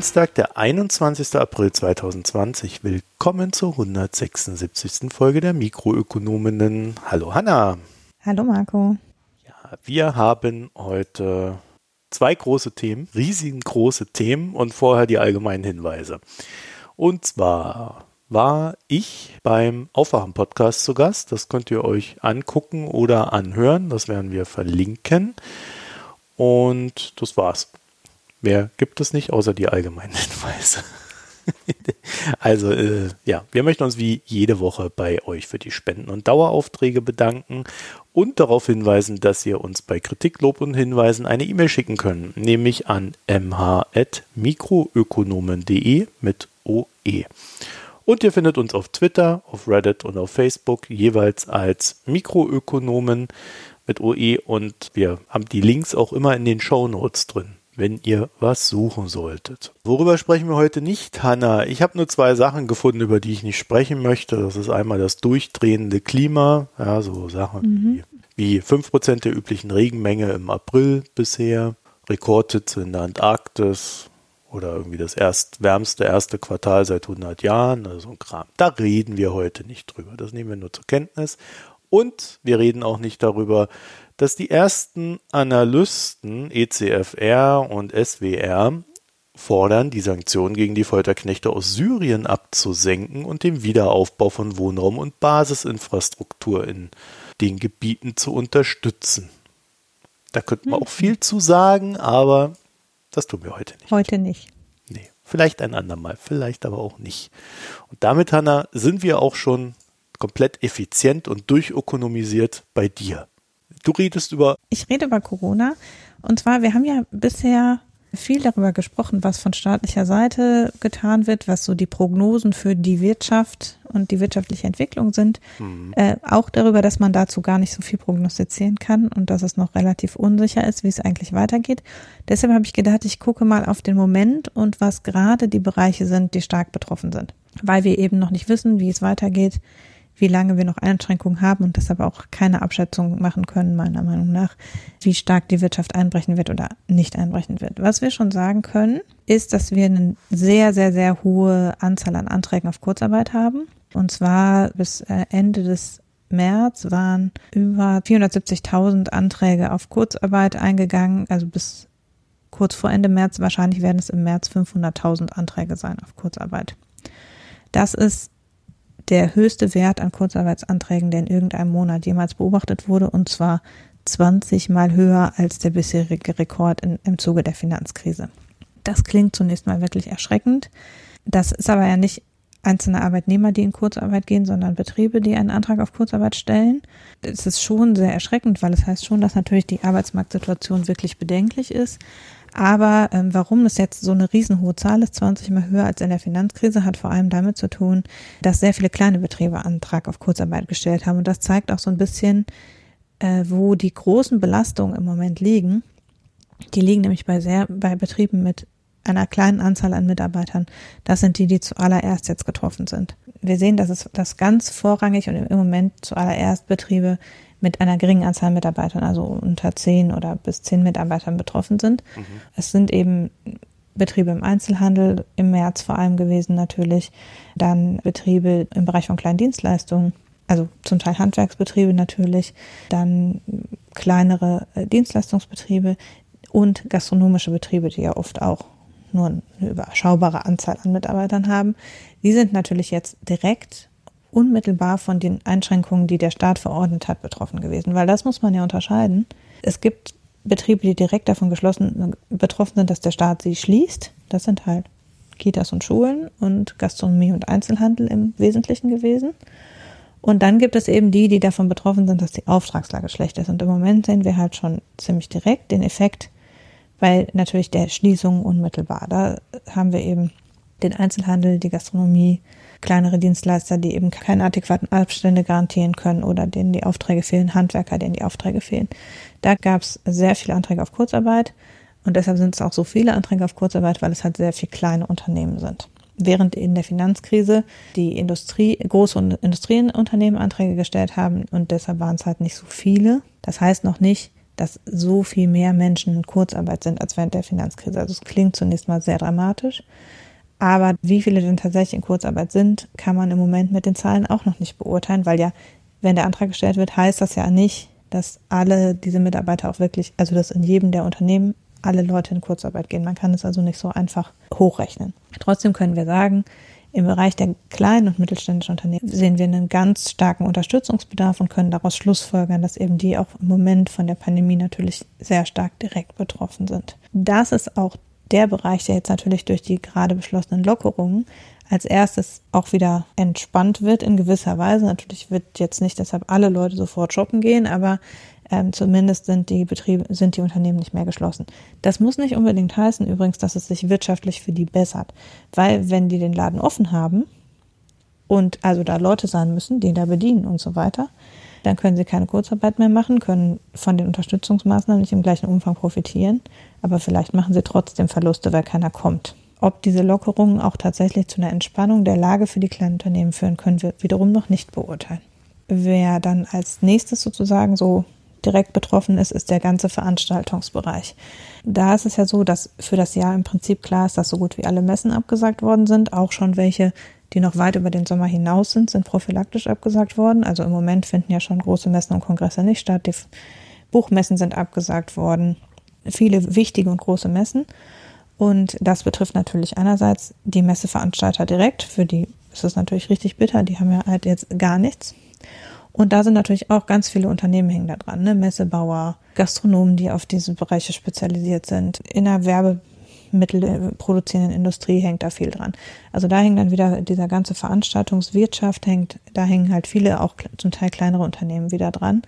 Dienstag, der 21. April 2020. Willkommen zur 176. Folge der Mikroökonominnen. Hallo Hanna. Hallo Marco. Ja, wir haben heute zwei große Themen, riesengroße Themen und vorher die allgemeinen Hinweise. Und zwar war ich beim Aufwachen-Podcast zu Gast. Das könnt ihr euch angucken oder anhören. Das werden wir verlinken. Und das war's. Mehr gibt es nicht, außer die allgemeinen Hinweise. also äh, ja, wir möchten uns wie jede Woche bei euch für die Spenden und Daueraufträge bedanken und darauf hinweisen, dass ihr uns bei Kritik, Lob und Hinweisen eine E-Mail schicken könnt, nämlich an mh.mikroökonomen.de mit OE. Und ihr findet uns auf Twitter, auf Reddit und auf Facebook jeweils als Mikroökonomen mit OE und wir haben die Links auch immer in den Show Notes drin wenn ihr was suchen solltet. Worüber sprechen wir heute nicht, Hanna? Ich habe nur zwei Sachen gefunden, über die ich nicht sprechen möchte. Das ist einmal das durchdrehende Klima, ja, so Sachen mhm. wie, wie 5% der üblichen Regenmenge im April bisher, Rekordhitze in der Antarktis oder irgendwie das erst wärmste erste Quartal seit 100 Jahren, also so ein Kram. Da reden wir heute nicht drüber. Das nehmen wir nur zur Kenntnis. Und wir reden auch nicht darüber, dass die ersten Analysten ECFR und SWR fordern, die Sanktionen gegen die Folterknechte aus Syrien abzusenken und den Wiederaufbau von Wohnraum und Basisinfrastruktur in den Gebieten zu unterstützen. Da könnte man auch viel zu sagen, aber das tun wir heute nicht. Heute nicht. Nee, vielleicht ein andermal, vielleicht aber auch nicht. Und damit, Hanna, sind wir auch schon komplett effizient und durchökonomisiert bei dir. Du redest über. Ich rede über Corona. Und zwar, wir haben ja bisher viel darüber gesprochen, was von staatlicher Seite getan wird, was so die Prognosen für die Wirtschaft und die wirtschaftliche Entwicklung sind. Mhm. Äh, auch darüber, dass man dazu gar nicht so viel prognostizieren kann und dass es noch relativ unsicher ist, wie es eigentlich weitergeht. Deshalb habe ich gedacht, ich gucke mal auf den Moment und was gerade die Bereiche sind, die stark betroffen sind. Weil wir eben noch nicht wissen, wie es weitergeht, wie lange wir noch Einschränkungen haben und deshalb auch keine Abschätzung machen können, meiner Meinung nach, wie stark die Wirtschaft einbrechen wird oder nicht einbrechen wird. Was wir schon sagen können, ist, dass wir eine sehr, sehr, sehr hohe Anzahl an Anträgen auf Kurzarbeit haben. Und zwar bis äh, Ende des März waren über 470.000 Anträge auf Kurzarbeit eingegangen, also bis kurz vor Ende März. Wahrscheinlich werden es im März 500.000 Anträge sein auf Kurzarbeit. Das ist der höchste Wert an Kurzarbeitsanträgen, der in irgendeinem Monat jemals beobachtet wurde, und zwar 20 mal höher als der bisherige Rekord in, im Zuge der Finanzkrise. Das klingt zunächst mal wirklich erschreckend. Das ist aber ja nicht einzelne Arbeitnehmer, die in Kurzarbeit gehen, sondern Betriebe, die einen Antrag auf Kurzarbeit stellen. Es ist schon sehr erschreckend, weil es heißt schon, dass natürlich die Arbeitsmarktsituation wirklich bedenklich ist. Aber ähm, warum das jetzt so eine riesenhohe Zahl ist, 20 mal höher als in der Finanzkrise, hat vor allem damit zu tun, dass sehr viele kleine Betriebe Antrag auf Kurzarbeit gestellt haben. Und das zeigt auch so ein bisschen, äh, wo die großen Belastungen im Moment liegen. Die liegen nämlich bei sehr, bei Betrieben mit einer kleinen Anzahl an Mitarbeitern. Das sind die, die zuallererst jetzt getroffen sind. Wir sehen, dass es das ganz vorrangig und im Moment zuallererst Betriebe mit einer geringen Anzahl Mitarbeitern, also unter zehn oder bis zehn Mitarbeitern betroffen sind. Mhm. Es sind eben Betriebe im Einzelhandel im März vor allem gewesen natürlich, dann Betriebe im Bereich von kleinen Dienstleistungen, also zum Teil Handwerksbetriebe natürlich, dann kleinere äh, Dienstleistungsbetriebe und gastronomische Betriebe, die ja oft auch nur eine überschaubare Anzahl an Mitarbeitern haben. Die sind natürlich jetzt direkt unmittelbar von den Einschränkungen, die der Staat verordnet hat, betroffen gewesen. Weil das muss man ja unterscheiden. Es gibt Betriebe, die direkt davon geschlossen, betroffen sind, dass der Staat sie schließt. Das sind halt Kitas und Schulen und Gastronomie und Einzelhandel im Wesentlichen gewesen. Und dann gibt es eben die, die davon betroffen sind, dass die Auftragslage schlecht ist. Und im Moment sehen wir halt schon ziemlich direkt den Effekt, weil natürlich der Schließung unmittelbar. Da haben wir eben den Einzelhandel, die Gastronomie, kleinere Dienstleister, die eben keine adäquaten Abstände garantieren können oder denen die Aufträge fehlen, Handwerker, denen die Aufträge fehlen. Da gab es sehr viele Anträge auf Kurzarbeit und deshalb sind es auch so viele Anträge auf Kurzarbeit, weil es halt sehr viele kleine Unternehmen sind. Während in der Finanzkrise die Industrie, große Industrieunternehmen Anträge gestellt haben und deshalb waren es halt nicht so viele. Das heißt noch nicht, dass so viel mehr Menschen in Kurzarbeit sind als während der Finanzkrise. Also es klingt zunächst mal sehr dramatisch. Aber wie viele denn tatsächlich in Kurzarbeit sind, kann man im Moment mit den Zahlen auch noch nicht beurteilen, weil ja, wenn der Antrag gestellt wird, heißt das ja nicht, dass alle diese Mitarbeiter auch wirklich, also dass in jedem der Unternehmen alle Leute in Kurzarbeit gehen. Man kann es also nicht so einfach hochrechnen. Trotzdem können wir sagen, im Bereich der kleinen und mittelständischen Unternehmen sehen wir einen ganz starken Unterstützungsbedarf und können daraus schlussfolgern, dass eben die auch im Moment von der Pandemie natürlich sehr stark direkt betroffen sind. Das ist auch der Bereich, der jetzt natürlich durch die gerade beschlossenen Lockerungen als erstes auch wieder entspannt wird in gewisser Weise. Natürlich wird jetzt nicht deshalb alle Leute sofort shoppen gehen, aber ähm, zumindest sind die Betriebe, sind die Unternehmen nicht mehr geschlossen. Das muss nicht unbedingt heißen übrigens, dass es sich wirtschaftlich für die bessert, weil wenn die den Laden offen haben und also da Leute sein müssen, die da bedienen und so weiter, dann können sie keine Kurzarbeit mehr machen, können von den Unterstützungsmaßnahmen nicht im gleichen Umfang profitieren, aber vielleicht machen sie trotzdem Verluste, weil keiner kommt. Ob diese Lockerungen auch tatsächlich zu einer Entspannung der Lage für die kleinen Unternehmen führen, können wir wiederum noch nicht beurteilen. Wer dann als nächstes sozusagen so direkt betroffen ist, ist der ganze Veranstaltungsbereich. Da ist es ja so, dass für das Jahr im Prinzip klar ist, dass so gut wie alle Messen abgesagt worden sind, auch schon welche, die noch weit über den Sommer hinaus sind, sind prophylaktisch abgesagt worden. Also im Moment finden ja schon große Messen und Kongresse nicht statt. Die Buchmessen sind abgesagt worden. Viele wichtige und große Messen. Und das betrifft natürlich einerseits die Messeveranstalter direkt. Für die ist es natürlich richtig bitter. Die haben ja halt jetzt gar nichts. Und da sind natürlich auch ganz viele Unternehmen hängen da dran, ne? Messebauer, Gastronomen, die auf diese Bereiche spezialisiert sind. In der Werbemittel produzierenden Industrie hängt da viel dran. Also da hängt dann wieder dieser ganze Veranstaltungswirtschaft hängt, da hängen halt viele auch zum Teil kleinere Unternehmen wieder dran.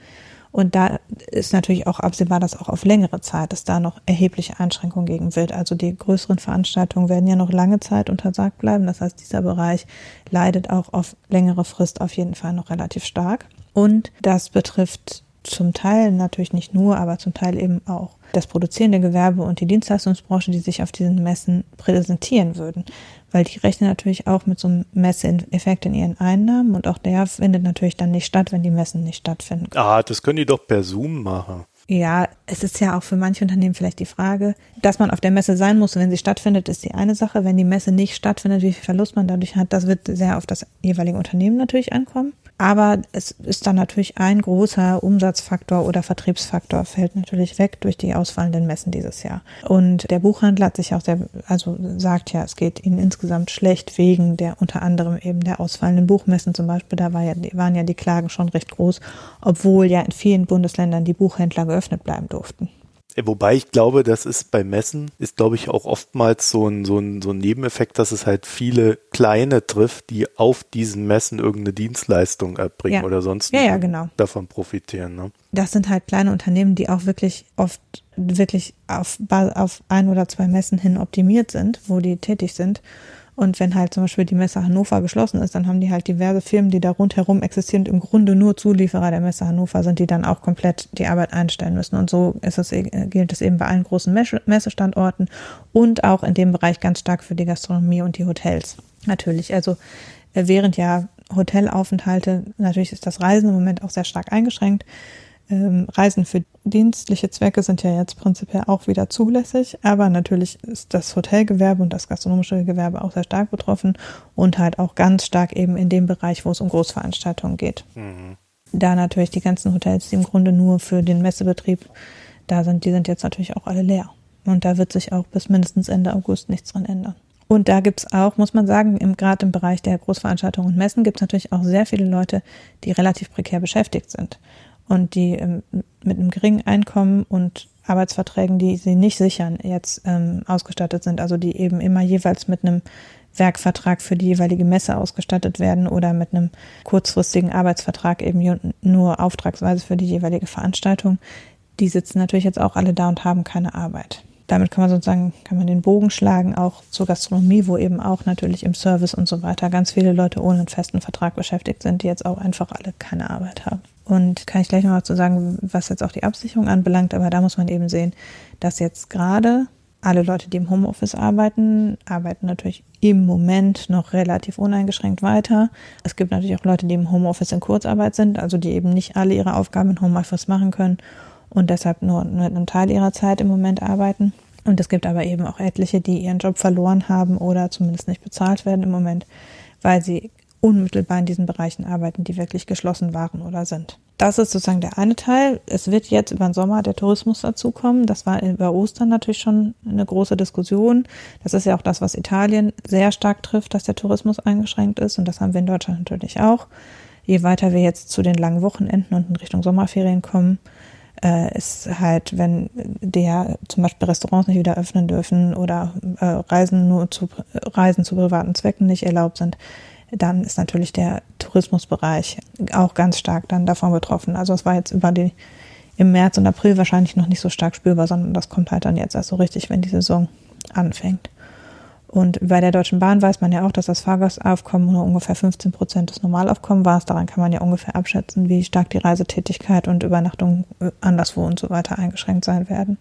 Und da ist natürlich auch absehbar, dass auch auf längere Zeit es da noch erhebliche Einschränkungen gegen wird. Also die größeren Veranstaltungen werden ja noch lange Zeit untersagt bleiben. Das heißt, dieser Bereich leidet auch auf längere Frist auf jeden Fall noch relativ stark. Und das betrifft zum Teil natürlich nicht nur, aber zum Teil eben auch das produzierende Gewerbe und die Dienstleistungsbranche, die sich auf diesen Messen präsentieren würden. Weil die rechnen natürlich auch mit so einem Messeeffekt in ihren Einnahmen und auch der findet natürlich dann nicht statt, wenn die Messen nicht stattfinden. Ah, das können die doch per Zoom machen. Ja, es ist ja auch für manche Unternehmen vielleicht die Frage, dass man auf der Messe sein muss, wenn sie stattfindet, ist die eine Sache. Wenn die Messe nicht stattfindet, wie viel Verlust man dadurch hat, das wird sehr auf das jeweilige Unternehmen natürlich ankommen. Aber es ist dann natürlich ein großer Umsatzfaktor oder Vertriebsfaktor fällt natürlich weg durch die ausfallenden Messen dieses Jahr. Und der Buchhandel hat sich auch sehr, also sagt ja, es geht ihnen insgesamt schlecht wegen der unter anderem eben der ausfallenden Buchmessen zum Beispiel. Da war ja, waren ja die Klagen schon recht groß, obwohl ja in vielen Bundesländern die Buchhändler geöffnet bleiben durften. Wobei ich glaube, das ist bei Messen, ist glaube ich auch oftmals so ein, so, ein, so ein Nebeneffekt, dass es halt viele kleine trifft, die auf diesen Messen irgendeine Dienstleistung erbringen ja. oder sonst ja, ja, genau. davon profitieren. Ne? Das sind halt kleine Unternehmen, die auch wirklich oft wirklich auf, auf ein oder zwei Messen hin optimiert sind, wo die tätig sind und wenn halt zum Beispiel die Messe Hannover geschlossen ist, dann haben die halt diverse Firmen, die da rundherum existieren, im Grunde nur Zulieferer der Messe Hannover sind, die dann auch komplett die Arbeit einstellen müssen. Und so ist es, gilt es eben bei allen großen Messestandorten und auch in dem Bereich ganz stark für die Gastronomie und die Hotels. Natürlich. Also äh, während ja Hotelaufenthalte, natürlich ist das Reisen im Moment auch sehr stark eingeschränkt ähm, Reisen für dienstliche Zwecke sind ja jetzt prinzipiell auch wieder zulässig, aber natürlich ist das Hotelgewerbe und das gastronomische Gewerbe auch sehr stark betroffen und halt auch ganz stark eben in dem Bereich, wo es um Großveranstaltungen geht. Mhm. Da natürlich die ganzen Hotels, die im Grunde nur für den Messebetrieb da sind, die sind jetzt natürlich auch alle leer. Und da wird sich auch bis mindestens Ende August nichts dran ändern. Und da gibt's auch, muss man sagen, im, gerade im Bereich der Großveranstaltungen und Messen gibt's natürlich auch sehr viele Leute, die relativ prekär beschäftigt sind und die ähm, mit einem geringen Einkommen und Arbeitsverträgen, die sie nicht sichern, jetzt ähm, ausgestattet sind, also die eben immer jeweils mit einem Werkvertrag für die jeweilige Messe ausgestattet werden oder mit einem kurzfristigen Arbeitsvertrag eben nur auftragsweise für die jeweilige Veranstaltung, die sitzen natürlich jetzt auch alle da und haben keine Arbeit. Damit kann man sozusagen, kann man den Bogen schlagen, auch zur Gastronomie, wo eben auch natürlich im Service und so weiter ganz viele Leute ohne einen festen Vertrag beschäftigt sind, die jetzt auch einfach alle keine Arbeit haben. Und kann ich gleich noch dazu sagen, was jetzt auch die Absicherung anbelangt, aber da muss man eben sehen, dass jetzt gerade alle Leute, die im Homeoffice arbeiten, arbeiten natürlich im Moment noch relativ uneingeschränkt weiter. Es gibt natürlich auch Leute, die im Homeoffice in Kurzarbeit sind, also die eben nicht alle ihre Aufgaben im Homeoffice machen können. und deshalb nur mit einem Teil ihrer Zeit im Moment arbeiten. Und es gibt aber eben auch etliche, die ihren Job verloren haben oder zumindest nicht bezahlt werden im Moment, weil sie unmittelbar in diesen Bereichen arbeiten, die wirklich geschlossen waren oder sind. Das ist sozusagen der eine Teil. Es wird jetzt über den Sommer der Tourismus dazukommen. Das war über Ostern natürlich schon eine große Diskussion. Das ist ja auch das, was Italien sehr stark trifft, dass der Tourismus eingeschränkt ist. Und das haben wir in Deutschland natürlich auch. Je weiter wir jetzt zu den langen Wochenenden und in Richtung Sommerferien kommen, äh, ist halt, wenn der zum Beispiel Restaurants nicht wieder öffnen dürfen oder äh, Reisen nur zu Reisen zu privaten Zwecken nicht erlaubt sind, dann ist natürlich der Tourismusbereich auch ganz stark dann davon betroffen. Also es war jetzt über die im März und April wahrscheinlich noch nicht so stark spürbar, sondern das kommt halt dann jetzt erst so richtig, wenn die Saison anfängt. Und bei der Deutschen Bahn weiß man ja auch, dass das Fahrgastaufkommen nur ungefähr 15 Prozent des Normalaufkommens war. Daran kann man ja ungefähr abschätzen, wie stark die Reisetätigkeit und Übernachtung anderswo und so weiter eingeschränkt sein werden.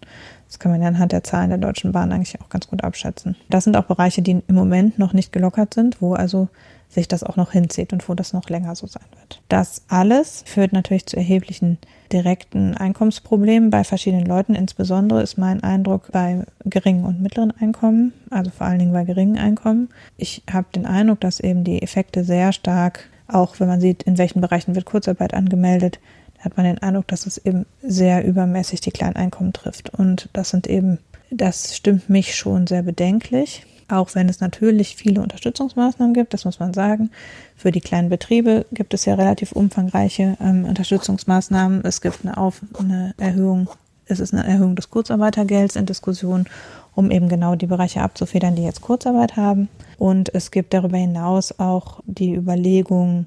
Das kann man ja anhand der Zahlen der Deutschen Bahn eigentlich auch ganz gut abschätzen. Das sind auch Bereiche, die im Moment noch nicht gelockert sind, wo also sich das auch noch hinzieht und wo das noch länger so sein wird. Das alles führt natürlich zu erheblichen direkten Einkommensproblemen bei verschiedenen Leuten. Insbesondere ist mein Eindruck bei geringen und mittleren Einkommen, also vor allen Dingen bei geringen Einkommen. Ich habe den Eindruck, dass eben die Effekte sehr stark, auch wenn man sieht, in welchen Bereichen wird Kurzarbeit angemeldet, hat man den Eindruck, dass es eben sehr übermäßig die Kleineinkommen trifft. Und das sind eben, das stimmt mich schon sehr bedenklich auch wenn es natürlich viele Unterstützungsmaßnahmen gibt, das muss man sagen. Für die kleinen Betriebe gibt es ja relativ umfangreiche ähm, Unterstützungsmaßnahmen. Es gibt eine, Auf eine Erhöhung, es ist eine Erhöhung des Kurzarbeitergelds in Diskussion, um eben genau die Bereiche abzufedern, die jetzt Kurzarbeit haben. Und es gibt darüber hinaus auch die Überlegung,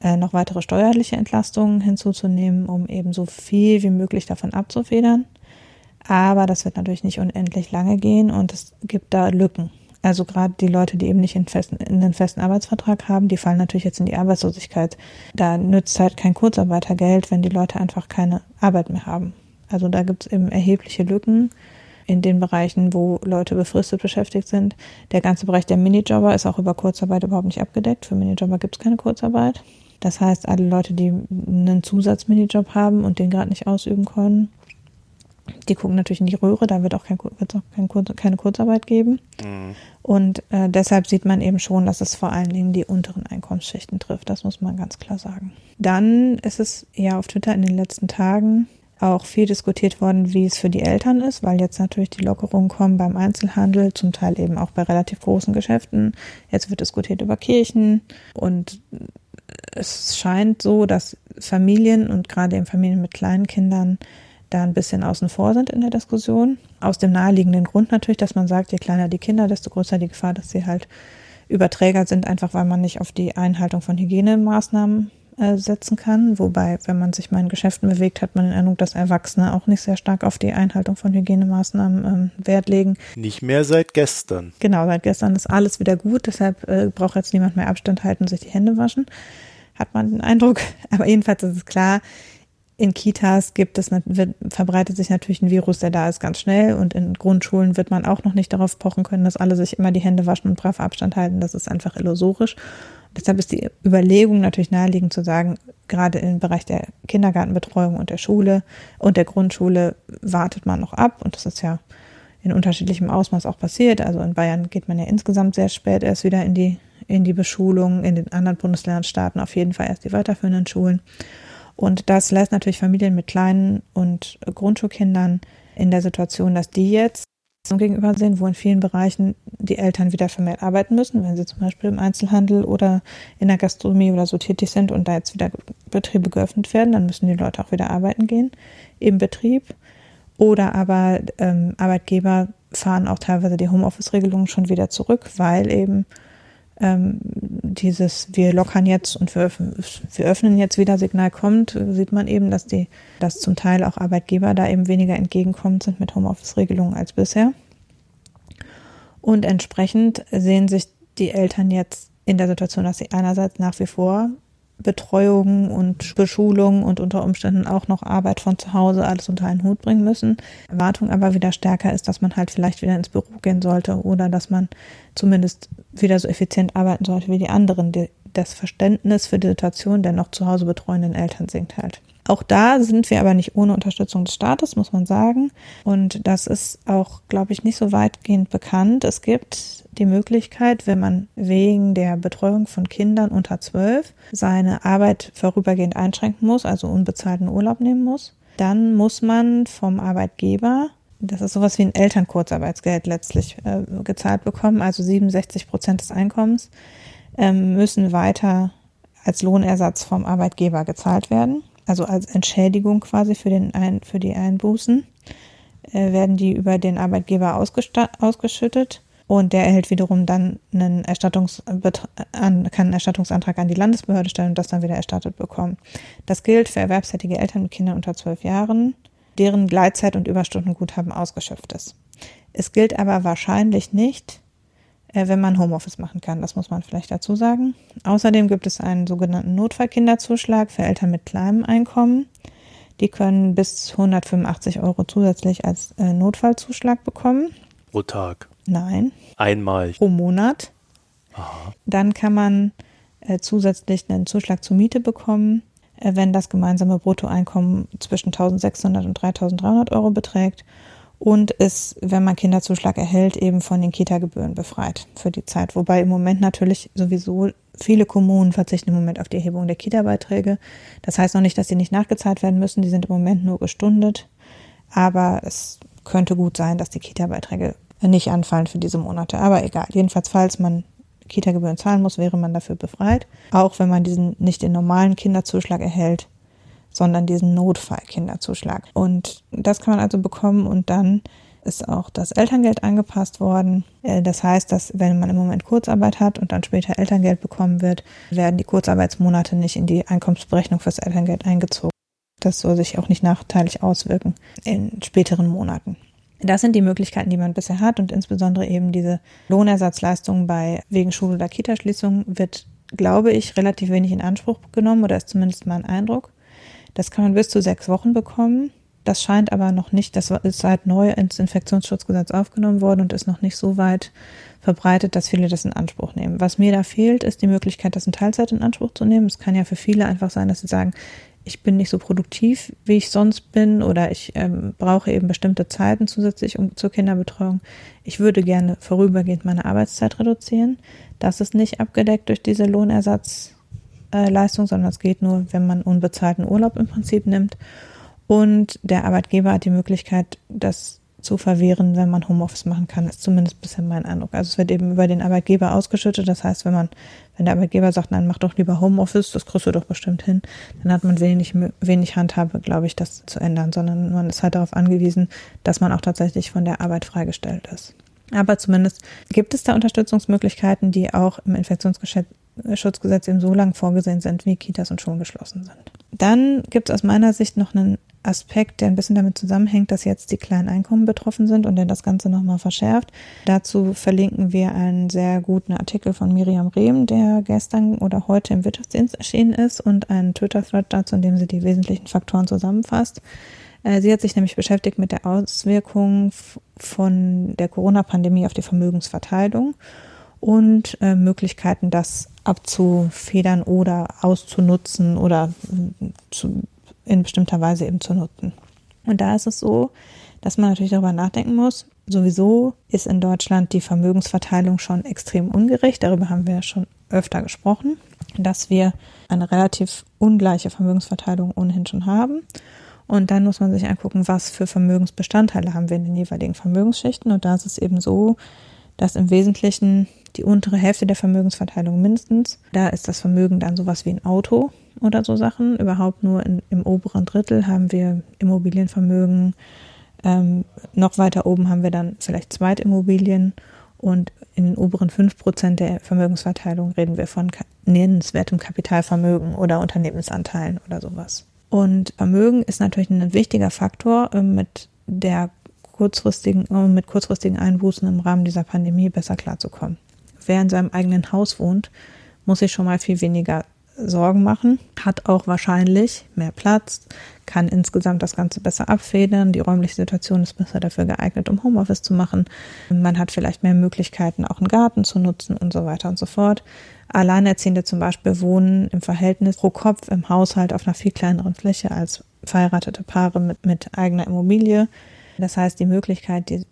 äh, noch weitere steuerliche Entlastungen hinzuzunehmen, um eben so viel wie möglich davon abzufedern. Aber das wird natürlich nicht unendlich lange gehen und es gibt da Lücken. Also gerade die Leute, die eben nicht in, festen, in einen festen Arbeitsvertrag haben, die fallen natürlich jetzt in die Arbeitslosigkeit. Da nützt halt kein Kurzarbeitergeld, wenn die Leute einfach keine Arbeit mehr haben. Also da gibt es eben erhebliche Lücken in den Bereichen, wo Leute befristet beschäftigt sind. Der ganze Bereich der Minijobber ist auch über Kurzarbeit überhaupt nicht abgedeckt. Für Minijobber gibt es keine Kurzarbeit. Das heißt, alle Leute, die einen Zusatzminijob haben und den gerade nicht ausüben können, die gucken natürlich in die Röhre, da wird auch, kein, wird auch kein, keine Kurzarbeit geben. Mhm. Und äh, deshalb sieht man eben schon, dass es vor allen Dingen die unteren Einkommensschichten trifft. Das muss man ganz klar sagen. Dann ist es ja auf Twitter in den letzten Tagen auch viel diskutiert worden, wie es für die Eltern ist, weil jetzt natürlich die Lockerungen kommen beim Einzelhandel, zum Teil eben auch bei relativ großen Geschäften. Jetzt wird diskutiert über Kirchen und es scheint so, dass Familien und gerade eben Familien mit kleinen Kindern da ein bisschen außen vor sind in der Diskussion. Aus dem naheliegenden Grund natürlich, dass man sagt, je kleiner die Kinder, desto größer die Gefahr, dass sie halt Überträger sind, einfach weil man nicht auf die Einhaltung von Hygienemaßnahmen äh, setzen kann. Wobei, wenn man sich mal in Geschäften bewegt, hat man den Eindruck, dass Erwachsene auch nicht sehr stark auf die Einhaltung von Hygienemaßnahmen ähm, Wert legen. Nicht mehr seit gestern. Genau, seit gestern ist alles wieder gut, deshalb äh, braucht jetzt niemand mehr Abstand halten und sich die Hände waschen, hat man den Eindruck. Aber jedenfalls ist es klar, in Kitas gibt es, wird, verbreitet sich natürlich ein Virus, der da ist, ganz schnell. Und in Grundschulen wird man auch noch nicht darauf pochen können, dass alle sich immer die Hände waschen und brav Abstand halten. Das ist einfach illusorisch. Deshalb ist die Überlegung natürlich naheliegend zu sagen, gerade im Bereich der Kindergartenbetreuung und der Schule und der Grundschule wartet man noch ab. Und das ist ja in unterschiedlichem Ausmaß auch passiert. Also in Bayern geht man ja insgesamt sehr spät erst wieder in die, in die Beschulung. In den anderen Bundesländern starten auf jeden Fall erst die weiterführenden Schulen. Und das lässt natürlich Familien mit kleinen und Grundschulkindern in der Situation, dass die jetzt gegenüber sehen, wo in vielen Bereichen die Eltern wieder vermehrt arbeiten müssen, wenn sie zum Beispiel im Einzelhandel oder in der Gastronomie oder so tätig sind und da jetzt wieder Betriebe geöffnet werden, dann müssen die Leute auch wieder arbeiten gehen im Betrieb. Oder aber ähm, Arbeitgeber fahren auch teilweise die Homeoffice-Regelungen schon wieder zurück, weil eben ähm, dieses wir lockern jetzt und wir, wir öffnen jetzt wieder Signal kommt, sieht man eben, dass die, dass zum Teil auch Arbeitgeber da eben weniger entgegenkommend sind mit Homeoffice-Regelungen als bisher. Und entsprechend sehen sich die Eltern jetzt in der Situation, dass sie einerseits nach wie vor Betreuung und Beschulung und unter Umständen auch noch Arbeit von zu Hause alles unter einen Hut bringen müssen. Erwartung aber wieder stärker ist, dass man halt vielleicht wieder ins Büro gehen sollte oder dass man zumindest wieder so effizient arbeiten sollte wie die anderen. Das Verständnis für die Situation der noch zu Hause betreuenden Eltern sinkt halt. Auch da sind wir aber nicht ohne Unterstützung des Staates, muss man sagen. Und das ist auch, glaube ich, nicht so weitgehend bekannt. Es gibt die Möglichkeit, wenn man wegen der Betreuung von Kindern unter zwölf seine Arbeit vorübergehend einschränken muss, also unbezahlten Urlaub nehmen muss, dann muss man vom Arbeitgeber das ist sowas wie ein Elternkurzarbeitsgeld letztlich äh, gezahlt bekommen, also 67 Prozent des Einkommens ähm, müssen weiter als Lohnersatz vom Arbeitgeber gezahlt werden also als Entschädigung quasi für, den Ein für die Einbußen, äh, werden die über den Arbeitgeber ausgeschüttet und der erhält wiederum dann einen Erstattungs kann einen Erstattungsantrag an die Landesbehörde stellen und das dann wieder erstattet bekommen. Das gilt für erwerbstätige Eltern mit Kindern unter zwölf Jahren, deren Gleitzeit und Überstundenguthaben ausgeschöpft ist. Es gilt aber wahrscheinlich nicht wenn man Homeoffice machen kann. Das muss man vielleicht dazu sagen. Außerdem gibt es einen sogenannten Notfallkinderzuschlag für Eltern mit kleinem Einkommen. Die können bis 185 Euro zusätzlich als äh, Notfallzuschlag bekommen. Pro Tag? Nein. Einmal? Pro Monat. Aha. Dann kann man äh, zusätzlich einen Zuschlag zur Miete bekommen, äh, wenn das gemeinsame Bruttoeinkommen zwischen 1600 und 3300 Euro beträgt und ist, wenn man Kinderzuschlag erhält, eben von den Kita-Gebühren befreit für die Zeit. Wobei im Moment natürlich sowieso viele Kommunen verzichten im Moment auf die Erhebung der Kita-Beiträge. Das heißt noch nicht, dass sie nicht nachgezahlt werden müssen. Die sind im Moment nur gestundet. Aber es könnte gut sein, dass die Kita-Beiträge nicht anfallen für diese Monate. Aber egal. Jedenfalls, falls man Kita-Gebühren zahlen muss, wäre man dafür befreit. Auch wenn man diesen nicht den normalen Kinderzuschlag erhält, sondern diesen Notfallkinderzuschlag. Und das kann man also bekommen und dann ist auch das Elterngeld angepasst worden. Äh, das heißt, dass wenn man im Moment Kurzarbeit hat und dann später Elterngeld bekommen wird, werden die Kurzarbeitsmonate nicht in die Einkommensberechnung fürs Elterngeld eingezogen. Das soll sich auch nicht nachteilig auswirken in späteren Monaten. Das sind die Möglichkeiten, die man bisher hat und insbesondere eben diese Lohnersatzleistung bei wegen Schul- oder Kitaschließung wird, glaube ich, relativ wenig in Anspruch genommen oder ist zumindest mein Eindruck. Das kann man bis zu sechs Wochen bekommen. Das scheint aber noch nicht, das ist seit neu ins Infektionsschutzgesetz aufgenommen worden und ist noch nicht so weit verbreitet, dass viele das in Anspruch nehmen. Was mir da fehlt, ist die Möglichkeit, das in Teilzeit in Anspruch zu nehmen. Es kann ja für viele einfach sein, dass sie sagen, ich bin nicht so produktiv, wie ich sonst bin, oder ich ähm, brauche eben bestimmte Zeiten zusätzlich um, zur Kinderbetreuung. Ich würde gerne vorübergehend meine Arbeitszeit reduzieren. Das ist nicht abgedeckt durch diese Lohnersatz Leistung, sondern es geht nur, wenn man unbezahlten Urlaub im Prinzip nimmt. Und der Arbeitgeber hat die Möglichkeit, das zu verwehren, wenn man Homeoffice machen kann, ist zumindest bisher mein Eindruck. Also es wird eben über den Arbeitgeber ausgeschüttet. Das heißt, wenn man, wenn der Arbeitgeber sagt, nein, mach doch lieber Homeoffice, das kriegst du doch bestimmt hin, dann hat man wenig, wenig Handhabe, glaube ich, das zu ändern, sondern man ist halt darauf angewiesen, dass man auch tatsächlich von der Arbeit freigestellt ist. Aber zumindest gibt es da Unterstützungsmöglichkeiten, die auch im Infektionsgeschäft Schutzgesetz eben so lang vorgesehen sind, wie Kitas und Schulen geschlossen sind. Dann gibt es aus meiner Sicht noch einen Aspekt, der ein bisschen damit zusammenhängt, dass jetzt die kleinen Einkommen betroffen sind und der das Ganze nochmal verschärft. Dazu verlinken wir einen sehr guten Artikel von Miriam Rehm, der gestern oder heute im Wirtschaftsdienst erschienen ist und einen Twitter-Thread dazu, in dem sie die wesentlichen Faktoren zusammenfasst. Äh, sie hat sich nämlich beschäftigt mit der Auswirkung von der Corona-Pandemie auf die Vermögensverteilung und äh, Möglichkeiten, das abzufedern oder auszunutzen oder äh, zu, in bestimmter Weise eben zu nutzen. Und da ist es so, dass man natürlich darüber nachdenken muss. Sowieso ist in Deutschland die Vermögensverteilung schon extrem ungerecht. Darüber haben wir schon öfter gesprochen, dass wir eine relativ ungleiche Vermögensverteilung ohnehin schon haben. Und dann muss man sich angucken, was für Vermögensbestandteile haben wir in den jeweiligen Vermögensschichten. Und da ist es eben so, dass im Wesentlichen die untere Hälfte der Vermögensverteilung mindestens. Da ist das Vermögen dann sowas wie ein Auto oder so Sachen. Überhaupt nur in, im oberen Drittel haben wir Immobilienvermögen. Ähm, noch weiter oben haben wir dann vielleicht Zweitimmobilien und in den oberen fünf Prozent der Vermögensverteilung reden wir von nennenswertem Kapitalvermögen oder Unternehmensanteilen oder sowas. Und Vermögen ist natürlich ein wichtiger Faktor, äh, mit der kurzfristigen, mit kurzfristigen Einbußen im Rahmen dieser Pandemie besser klarzukommen wer in seinem eigenen Haus wohnt, muss sich schon mal viel weniger Sorgen machen, hat auch wahrscheinlich mehr Platz, kann insgesamt das Ganze besser abfedern. Die räumliche Situation ist besser dafür geeignet, um Homeoffice zu machen. Man hat vielleicht mehr Möglichkeiten, auch einen Garten zu nutzen und so weiter und so fort. Alleinerziehende zum Beispiel wohnen im Verhältnis pro Kopf im Haushalt auf einer viel kleineren Fläche als verheiratete Paare mit, mit eigener Immobilie. Das heißt, die Möglichkeit, die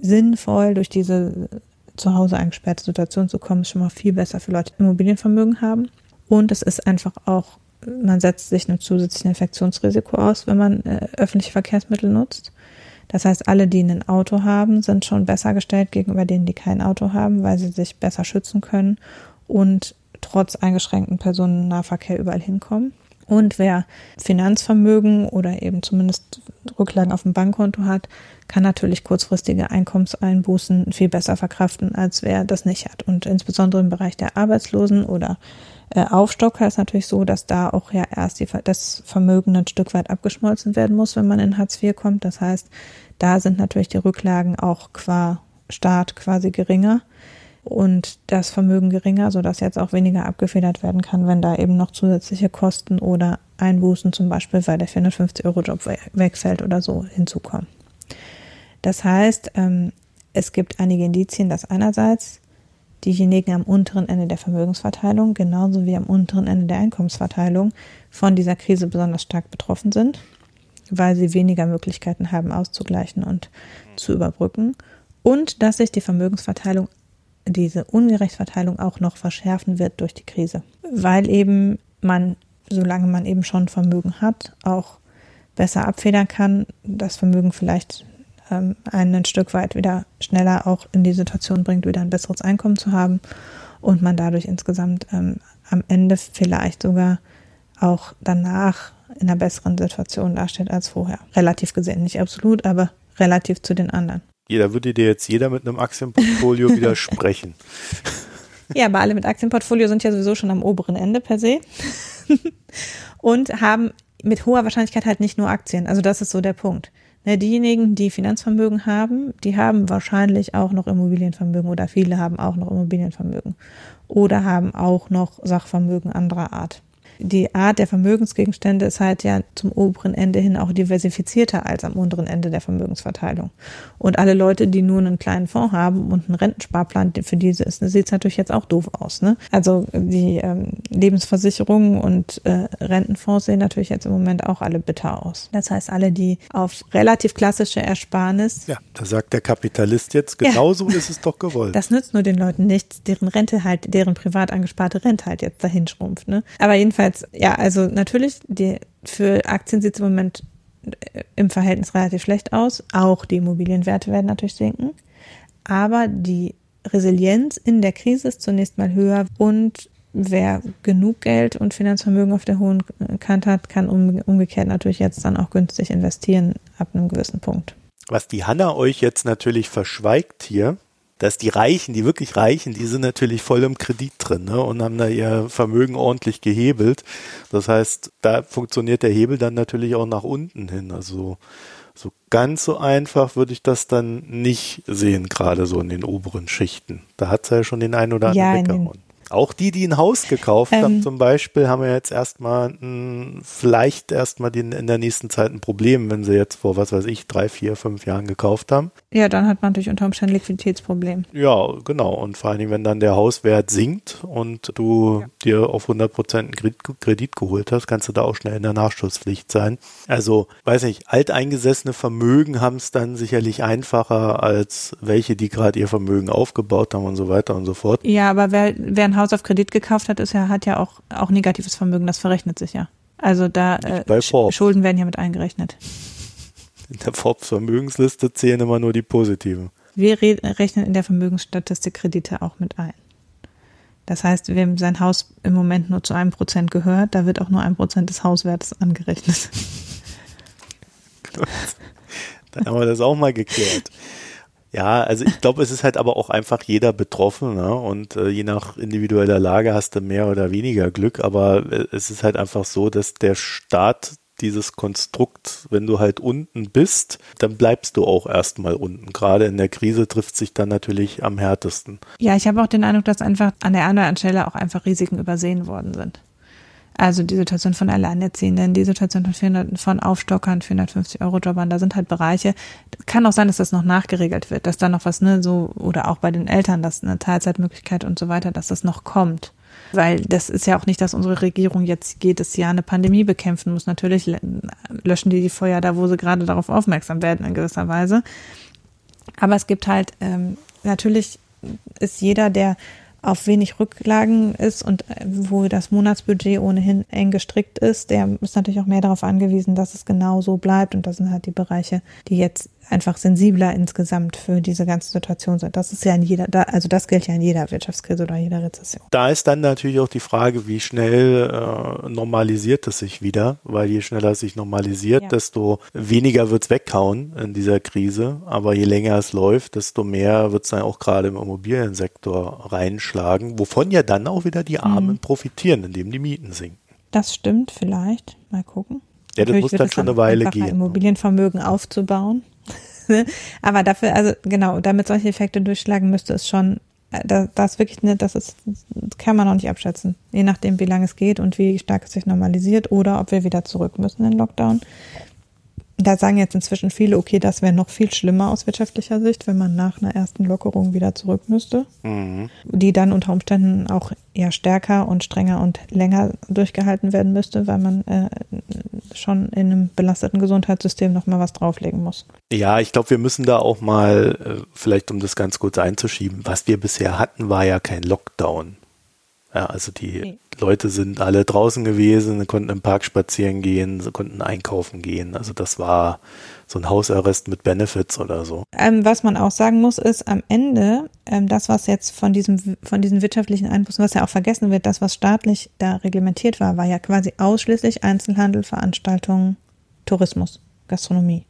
sinnvoll durch diese zu Hause eingesperrte Situation zu kommen, ist schon mal viel besser für Leute, die Immobilienvermögen haben. Und es ist einfach auch, man setzt sich einem zusätzlichen Infektionsrisiko aus, wenn man äh, öffentliche Verkehrsmittel nutzt. Das heißt, alle, die ein Auto haben, sind schon besser gestellt gegenüber denen, die kein Auto haben, weil sie sich besser schützen können und trotz eingeschränkten Personennahverkehr überall hinkommen. Und wer Finanzvermögen oder eben zumindest Rücklagen auf dem Bankkonto hat, kann natürlich kurzfristige Einkommenseinbußen viel besser verkraften, als wer das nicht hat. Und insbesondere im Bereich der Arbeitslosen oder äh, Aufstocker ist natürlich so, dass da auch ja erst die, das Vermögen ein Stück weit abgeschmolzen werden muss, wenn man in Hartz IV kommt. Das heißt, da sind natürlich die Rücklagen auch qua Staat quasi geringer und das Vermögen geringer, sodass jetzt auch weniger abgefedert werden kann, wenn da eben noch zusätzliche Kosten oder Einbußen zum Beispiel, weil der 450-Euro-Job wegfällt oder so hinzukommen. Das heißt, ähm, es gibt einige Indizien, dass einerseits diejenigen am unteren Ende der Vermögensverteilung genauso wie am unteren Ende der Einkommensverteilung von dieser Krise besonders stark betroffen sind, weil sie weniger Möglichkeiten haben auszugleichen und zu überbrücken und dass sich die Vermögensverteilung, diese Ungerechtverteilung auch noch verschärfen wird durch die Krise, weil eben man, solange man eben schon Vermögen hat, auch besser abfedern kann, das Vermögen vielleicht ähm, einen ein Stück weit wieder schneller auch in die Situation bringt, wieder ein besseres Einkommen zu haben und man dadurch insgesamt ähm, am Ende vielleicht sogar auch danach in einer besseren Situation dasteht als vorher. Relativ gesehen, nicht absolut, aber relativ zu den anderen. Jeder würde dir jetzt jeder mit einem Aktienportfolio widersprechen. Ja, aber alle mit Aktienportfolio sind ja sowieso schon am oberen Ende per se und haben mit hoher Wahrscheinlichkeit halt nicht nur Aktien. Also das ist so der Punkt. Ne, diejenigen, die Finanzvermögen haben, die haben wahrscheinlich auch noch Immobilienvermögen oder viele haben auch noch Immobilienvermögen oder haben auch noch Sachvermögen anderer Art die Art der Vermögensgegenstände ist halt ja zum oberen Ende hin auch diversifizierter als am unteren Ende der Vermögensverteilung. Und alle Leute, die nur einen kleinen Fonds haben und einen Rentensparplan für diese ist, sieht es natürlich jetzt auch doof aus. Ne? Also die ähm, Lebensversicherungen und äh, Rentenfonds sehen natürlich jetzt im Moment auch alle bitter aus. Das heißt, alle, die auf relativ klassische Ersparnis. Ja, da sagt der Kapitalist jetzt, genauso ja, ist es doch gewollt. Das nützt nur den Leuten nichts, deren Rente halt, deren privat angesparte Rente halt jetzt dahin schrumpft. Ne? Aber jedenfalls jedenfalls, ja, also natürlich, die, für Aktien sieht es im Moment äh, im Verhältnis relativ schlecht aus. Auch die Immobilienwerte werden natürlich sinken. Aber die Resilienz in der Krise ist zunächst mal höher und wer genug Geld und Finanzvermögen auf der hohen Kante hat, kann umgekehrt natürlich jetzt dann auch günstig investieren ab einem gewissen Punkt. Was die Hanna euch jetzt natürlich verschweigt hier, dass die Reichen, die wirklich Reichen, die sind natürlich voll im Kredit drin ne, und haben da ihr Vermögen ordentlich gehebelt. Das heißt, da funktioniert der Hebel dann natürlich auch nach unten hin. Also so ganz so einfach würde ich das dann nicht sehen, gerade so in den oberen Schichten. Da hat es ja schon den einen oder anderen ja, weggehauen. Auch die, die ein Haus gekauft ähm, haben zum Beispiel, haben ja jetzt erstmal ein, vielleicht erstmal in der nächsten Zeit ein Problem, wenn sie jetzt vor, was weiß ich, drei, vier, fünf Jahren gekauft haben. Ja, dann hat man natürlich unter Umständen Liquiditätsproblem. Ja, genau. Und vor allen Dingen, wenn dann der Hauswert sinkt und du ja. dir auf 100 Prozent Kredit, Kredit geholt hast, kannst du da auch schnell in der Nachschusspflicht sein. Also, weiß nicht, alteingesessene Vermögen haben es dann sicherlich einfacher als welche, die gerade ihr Vermögen aufgebaut haben und so weiter und so fort. Ja, aber wer, wer ein Haus auf Kredit gekauft hat, ist ja, hat ja auch, auch negatives Vermögen, das verrechnet sich ja. Also da äh, Schulden werden ja mit eingerechnet. In der Forbes Vermögensliste zählen immer nur die positiven. Wir rechnen in der Vermögensstatistik Kredite auch mit ein. Das heißt, wem sein Haus im Moment nur zu einem Prozent gehört, da wird auch nur ein Prozent des Hauswertes angerechnet. Dann haben wir das auch mal geklärt. Ja, also ich glaube, es ist halt aber auch einfach jeder betroffen ne? und äh, je nach individueller Lage hast du mehr oder weniger Glück, aber äh, es ist halt einfach so, dass der Staat dieses Konstrukt, wenn du halt unten bist, dann bleibst du auch erstmal unten. Gerade in der Krise trifft sich dann natürlich am härtesten. Ja, ich habe auch den Eindruck, dass einfach an der anderen Stelle auch einfach Risiken übersehen worden sind. Also die Situation von Alleinerziehenden, die Situation von, 400, von Aufstockern, 450 Euro Jobbern, da sind halt Bereiche. Kann auch sein, dass das noch nachgeregelt wird, dass da noch was, ne, so, oder auch bei den Eltern, dass eine Teilzeitmöglichkeit und so weiter, dass das noch kommt. Weil das ist ja auch nicht, dass unsere Regierung jetzt jedes Jahr eine Pandemie bekämpfen muss. Natürlich löschen die die Feuer da, wo sie gerade darauf aufmerksam werden in gewisser Weise. Aber es gibt halt, ähm, natürlich ist jeder, der auf wenig Rücklagen ist und äh, wo das Monatsbudget ohnehin eng gestrickt ist, der ist natürlich auch mehr darauf angewiesen, dass es genau so bleibt. Und das sind halt die Bereiche, die jetzt einfach sensibler insgesamt für diese ganze Situation sind. Das ist ja in jeder, also das gilt ja in jeder Wirtschaftskrise oder jeder Rezession. Da ist dann natürlich auch die Frage, wie schnell äh, normalisiert es sich wieder, weil je schneller es sich normalisiert, ja. desto weniger wird es weghauen in dieser Krise. Aber je länger es läuft, desto mehr wird es dann auch gerade im Immobiliensektor reinschlagen, wovon ja dann auch wieder die Armen mhm. profitieren, indem die Mieten sinken. Das stimmt vielleicht. Mal gucken. Ja, das Natürlich muss dann schon eine Weile gehen. Immobilienvermögen aufzubauen. Ne? Aber dafür, also genau, damit solche Effekte durchschlagen, müsste es schon, äh, das, das wirklich, ne, das ist, das kann man noch nicht abschätzen. Je nachdem, wie lange es geht und wie stark es sich normalisiert oder ob wir wieder zurück müssen in Lockdown da sagen jetzt inzwischen viele, okay, das wäre noch viel schlimmer aus wirtschaftlicher Sicht, wenn man nach einer ersten Lockerung wieder zurück müsste, mhm. die dann unter Umständen auch eher stärker und strenger und länger durchgehalten werden müsste, weil man äh, schon in einem belasteten Gesundheitssystem noch mal was drauflegen muss. Ja, ich glaube, wir müssen da auch mal, äh, vielleicht um das ganz kurz einzuschieben, was wir bisher hatten, war ja kein Lockdown. Ja, also die nee. Leute sind alle draußen gewesen, konnten im Park spazieren gehen, sie konnten einkaufen gehen. Also das war so ein Hausarrest mit Benefits oder so. Ähm, was man auch sagen muss, ist am Ende, ähm, das, was jetzt von diesem, von diesen wirtschaftlichen Einbußen, was ja auch vergessen wird, das, was staatlich da reglementiert war, war ja quasi ausschließlich Einzelhandel, Veranstaltungen, Tourismus, Gastronomie.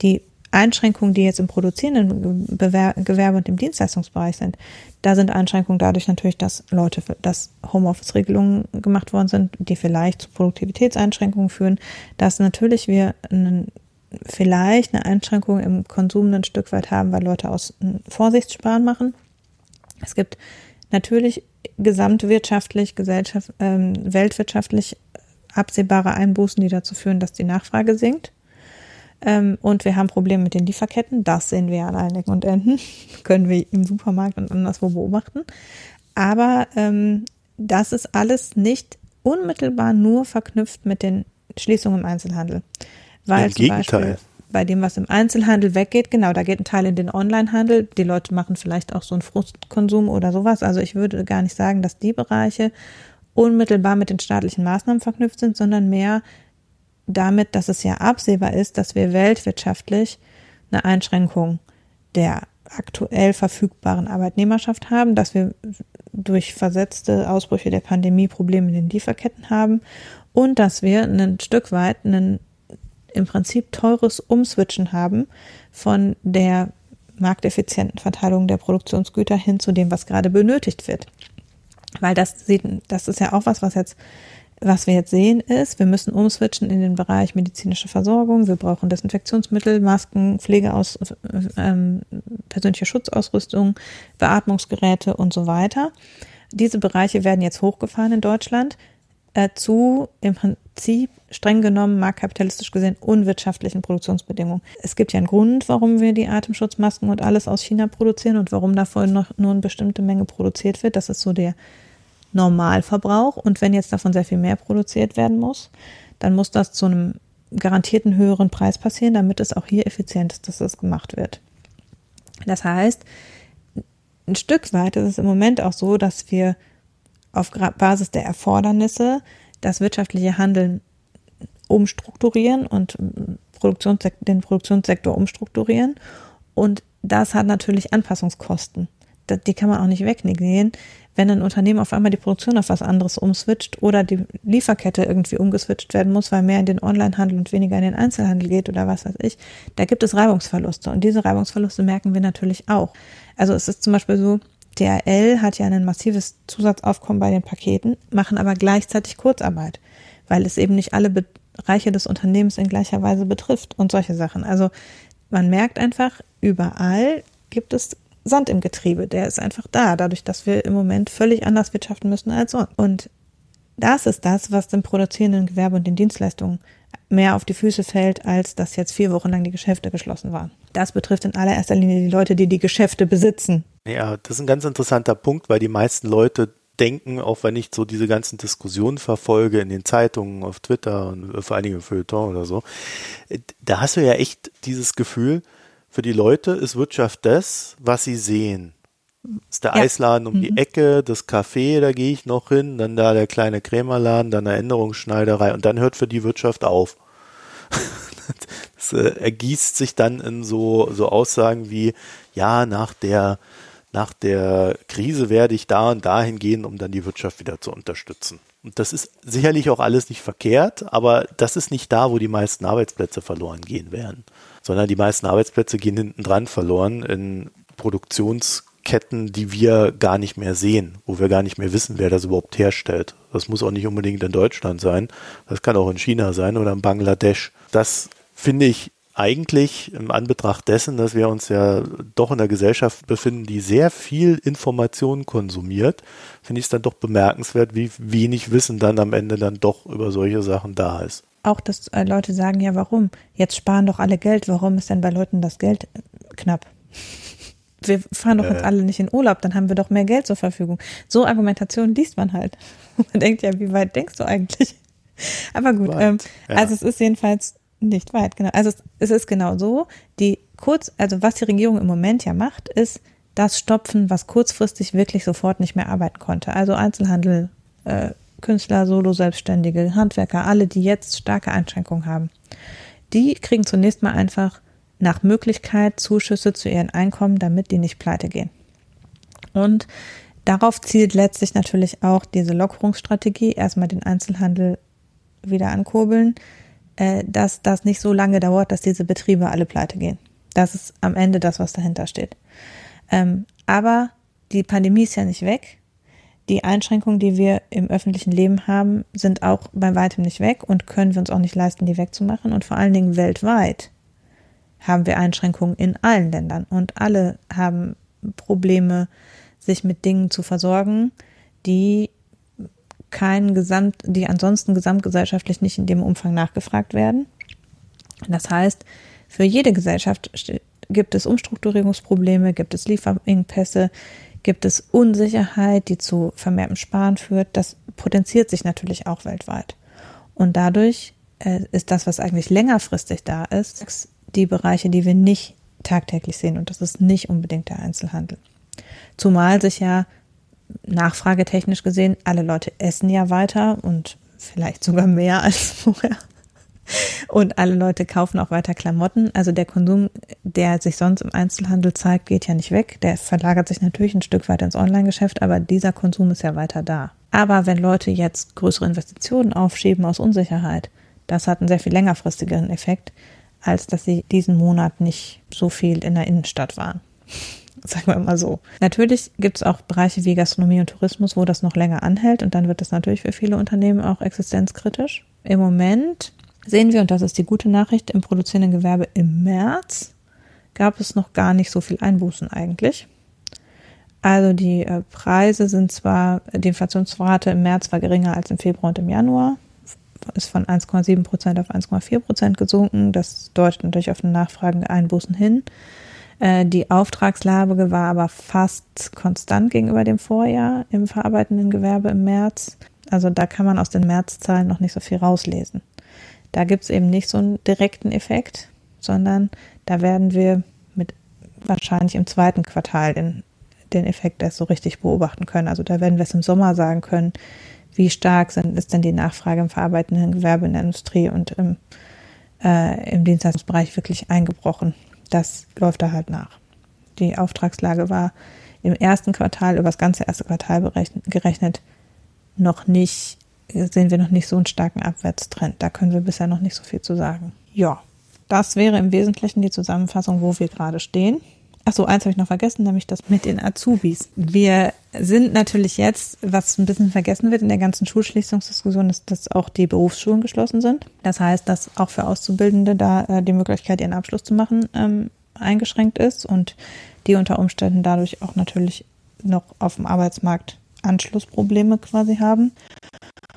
Die Einschränkungen, die jetzt im produzierenden Gewerbe und im Dienstleistungsbereich sind, da sind Einschränkungen dadurch natürlich, dass Leute, dass Homeoffice-Regelungen gemacht worden sind, die vielleicht zu Produktivitätseinschränkungen führen, dass natürlich wir einen, vielleicht eine Einschränkung im Konsum ein Stück weit haben, weil Leute aus Vorsichtssparen machen. Es gibt natürlich gesamtwirtschaftlich, Gesellschaft, ähm, weltwirtschaftlich absehbare Einbußen, die dazu führen, dass die Nachfrage sinkt. Ähm, und wir haben Probleme mit den Lieferketten. Das sehen wir an allen Ecken und Enden. Können wir im Supermarkt und anderswo beobachten. Aber ähm, das ist alles nicht unmittelbar nur verknüpft mit den Schließungen im Einzelhandel. Weil Im zum Gegenteil. Beispiel bei dem, was im Einzelhandel weggeht, genau, da geht ein Teil in den Onlinehandel. Die Leute machen vielleicht auch so einen Frustkonsum oder sowas. Also ich würde gar nicht sagen, dass die Bereiche unmittelbar mit den staatlichen Maßnahmen verknüpft sind, sondern mehr damit, dass es ja absehbar ist, dass wir weltwirtschaftlich eine Einschränkung der aktuell verfügbaren Arbeitnehmerschaft haben, dass wir durch versetzte Ausbrüche der Pandemie Probleme in den Lieferketten haben und dass wir ein Stück weit ein im Prinzip teures Umswitchen haben von der markteffizienten Verteilung der Produktionsgüter hin zu dem, was gerade benötigt wird. Weil das sieht, das ist ja auch was, was jetzt was wir jetzt sehen ist, wir müssen umswitchen in den Bereich medizinische Versorgung. Wir brauchen Desinfektionsmittel, Masken, Pflegeaus, ähm, persönliche Schutzausrüstung, Beatmungsgeräte und so weiter. Diese Bereiche werden jetzt hochgefahren in Deutschland äh, zu im Prinzip streng genommen marktkapitalistisch gesehen unwirtschaftlichen Produktionsbedingungen. Es gibt ja einen Grund, warum wir die Atemschutzmasken und alles aus China produzieren und warum davon noch nur eine bestimmte Menge produziert wird. Das ist so der Normalverbrauch. Und wenn jetzt davon sehr viel mehr produziert werden muss, dann muss das zu einem garantierten höheren Preis passieren, damit es auch hier effizient ist, dass das gemacht wird. Das heißt, ein Stück weit ist es im Moment auch so, dass wir auf Basis der Erfordernisse das wirtschaftliche Handeln umstrukturieren und den Produktionssektor umstrukturieren. Und das hat natürlich Anpassungskosten. Die kann man auch nicht wegnegieren wenn ein Unternehmen auf einmal die Produktion auf was anderes umswitcht oder die Lieferkette irgendwie umgeswitcht werden muss, weil mehr in den Onlinehandel und weniger in den Einzelhandel geht oder was weiß ich, da gibt es Reibungsverluste. Und diese Reibungsverluste merken wir natürlich auch. Also es ist zum Beispiel so, DRL hat ja ein massives Zusatzaufkommen bei den Paketen, machen aber gleichzeitig Kurzarbeit, weil es eben nicht alle Bereiche des Unternehmens in gleicher Weise betrifft und solche Sachen. Also man merkt einfach, überall gibt es Sand im Getriebe, der ist einfach da, dadurch, dass wir im Moment völlig anders wirtschaften müssen als sonst. Und das ist das, was dem produzierenden Gewerbe und den Dienstleistungen mehr auf die Füße fällt, als dass jetzt vier Wochen lang die Geschäfte geschlossen waren. Das betrifft in allererster Linie die Leute, die die Geschäfte besitzen. Ja, das ist ein ganz interessanter Punkt, weil die meisten Leute denken, auch wenn ich so diese ganzen Diskussionen verfolge in den Zeitungen, auf Twitter und vor allen Dingen im Feuilleton oder so, da hast du ja echt dieses Gefühl, für die Leute ist Wirtschaft das, was sie sehen. Das ist der ja. Eisladen um mhm. die Ecke, das Café, da gehe ich noch hin, dann da der kleine Krämerladen, dann eine Änderungsschneiderei und dann hört für die Wirtschaft auf. das äh, ergießt sich dann in so, so Aussagen wie, ja, nach der nach der Krise werde ich da und dahin gehen, um dann die Wirtschaft wieder zu unterstützen. Und das ist sicherlich auch alles nicht verkehrt, aber das ist nicht da, wo die meisten Arbeitsplätze verloren gehen werden, sondern die meisten Arbeitsplätze gehen hinten dran verloren in Produktionsketten, die wir gar nicht mehr sehen, wo wir gar nicht mehr wissen, wer das überhaupt herstellt. Das muss auch nicht unbedingt in Deutschland sein. Das kann auch in China sein oder in Bangladesch. Das finde ich eigentlich im Anbetracht dessen, dass wir uns ja doch in der Gesellschaft befinden, die sehr viel Information konsumiert, finde ich es dann doch bemerkenswert, wie wenig Wissen dann am Ende dann doch über solche Sachen da ist. Auch, dass äh, Leute sagen, ja, warum? Jetzt sparen doch alle Geld. Warum ist denn bei Leuten das Geld knapp? Wir fahren doch äh. jetzt alle nicht in Urlaub, dann haben wir doch mehr Geld zur Verfügung. So Argumentation liest man halt. Man denkt ja, wie weit denkst du eigentlich? Aber gut, ähm, ja. also es ist jedenfalls nicht weit, genau. Also es, es ist genau so. Die kurz, also was die Regierung im Moment ja macht, ist das Stopfen, was kurzfristig wirklich sofort nicht mehr arbeiten konnte. Also Einzelhandel, äh, Künstler, Solo-Selbstständige, Handwerker, alle, die jetzt starke Einschränkungen haben. Die kriegen zunächst mal einfach nach Möglichkeit Zuschüsse zu ihren Einkommen, damit die nicht pleite gehen. Und darauf zielt letztlich natürlich auch diese Lockerungsstrategie, erstmal den Einzelhandel wieder ankurbeln, äh, dass das nicht so lange dauert, dass diese Betriebe alle pleite gehen. Das ist am Ende das, was dahinter steht. Ähm, aber die Pandemie ist ja nicht weg. Die Einschränkungen, die wir im öffentlichen Leben haben, sind auch bei weitem nicht weg und können wir uns auch nicht leisten, die wegzumachen. Und vor allen Dingen weltweit haben wir Einschränkungen in allen Ländern und alle haben Probleme, sich mit Dingen zu versorgen, die kein Gesamt, die ansonsten gesamtgesellschaftlich nicht in dem Umfang nachgefragt werden. Das heißt, für jede Gesellschaft gibt es Umstrukturierungsprobleme, gibt es Lieferengpässe, gibt es Unsicherheit, die zu vermehrtem Sparen führt. Das potenziert sich natürlich auch weltweit. Und dadurch äh, ist das, was eigentlich längerfristig da ist, die Bereiche, die wir nicht tagtäglich sehen. Und das ist nicht unbedingt der Einzelhandel. Zumal sich ja nachfragetechnisch gesehen, alle Leute essen ja weiter und vielleicht sogar mehr als vorher. Und alle Leute kaufen auch weiter Klamotten. Also der Konsum, der sich sonst im Einzelhandel zeigt, geht ja nicht weg. Der verlagert sich natürlich ein Stück weit ins Online-Geschäft, aber dieser Konsum ist ja weiter da. Aber wenn Leute jetzt größere Investitionen aufschieben aus Unsicherheit, das hat einen sehr viel längerfristigeren Effekt, als dass sie diesen Monat nicht so viel in der Innenstadt waren. sagen wir mal so. Natürlich gibt es auch Bereiche wie Gastronomie und Tourismus, wo das noch länger anhält und dann wird das natürlich für viele Unternehmen auch existenzkritisch. Im Moment sehen wir, und das ist die gute Nachricht, im produzierenden Gewerbe im März gab es noch gar nicht so viel Einbußen eigentlich. Also die äh, Preise sind zwar, die Inflationsrate im März war geringer als im Februar und im Januar, ist von 1,7 Prozent auf 1,4 Prozent gesunken. Das deutet natürlich auf eine nachfragende Einbußen hin. Äh, die Auftragslage war aber fast konstant gegenüber dem Vorjahr im verarbeitenden Gewerbe im März. Also da kann man aus den Märzzahlen noch nicht so viel rauslesen. Da gibt es eben nicht so einen direkten Effekt, sondern da werden wir mit wahrscheinlich im zweiten Quartal den, den Effekt erst so richtig beobachten können. Also da werden wir es im Sommer sagen können, wie stark sind, ist denn die Nachfrage im verarbeitenden Gewerbe in der Industrie und im, äh, im Dienstleistungsbereich wirklich eingebrochen das läuft da halt nach. Die Auftragslage war im ersten Quartal, über das ganze erste Quartal berechnet, gerechnet, noch nicht, sehen wir noch nicht so einen starken Abwärtstrend. Da können wir bisher noch nicht so viel zu sagen. Ja, das wäre im Wesentlichen die Zusammenfassung, wo wir gerade stehen. Achso, eins habe ich noch vergessen, nämlich das mit den Azubis. Wir sind natürlich jetzt, was ein bisschen vergessen wird in der ganzen Schulschließungsdiskussion, ist, dass auch die Berufsschulen geschlossen sind. Das heißt, dass auch für Auszubildende da äh, die Möglichkeit, ihren Abschluss zu machen, ähm, eingeschränkt ist und die unter Umständen dadurch auch natürlich noch auf dem Arbeitsmarkt Anschlussprobleme quasi haben.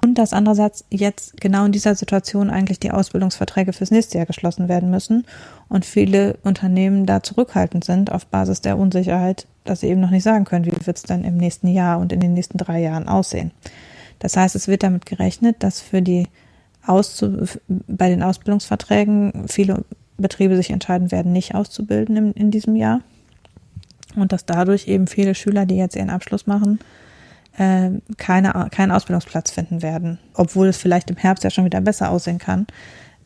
Und dass andererseits jetzt genau in dieser Situation eigentlich die Ausbildungsverträge fürs nächste Jahr geschlossen werden müssen und viele Unternehmen da zurückhaltend sind auf Basis der Unsicherheit, dass sie eben noch nicht sagen können, wie wird es dann im nächsten Jahr und in den nächsten drei Jahren aussehen. Das heißt, es wird damit gerechnet, dass für die Auszu bei den Ausbildungsverträgen viele Betriebe sich entscheiden werden, nicht auszubilden in, in diesem Jahr und dass dadurch eben viele Schüler, die jetzt ihren Abschluss machen, äh, keine, keinen Ausbildungsplatz finden werden, obwohl es vielleicht im Herbst ja schon wieder besser aussehen kann,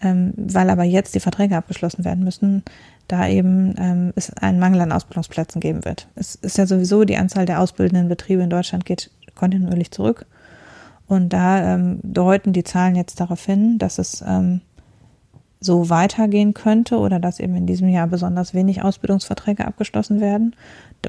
ähm, weil aber jetzt die Verträge abgeschlossen werden müssen, da eben ähm, es einen Mangel an Ausbildungsplätzen geben wird. Es ist ja sowieso die Anzahl der ausbildenden Betriebe in Deutschland geht kontinuierlich zurück und da ähm, deuten die Zahlen jetzt darauf hin, dass es ähm, so weitergehen könnte oder dass eben in diesem Jahr besonders wenig Ausbildungsverträge abgeschlossen werden,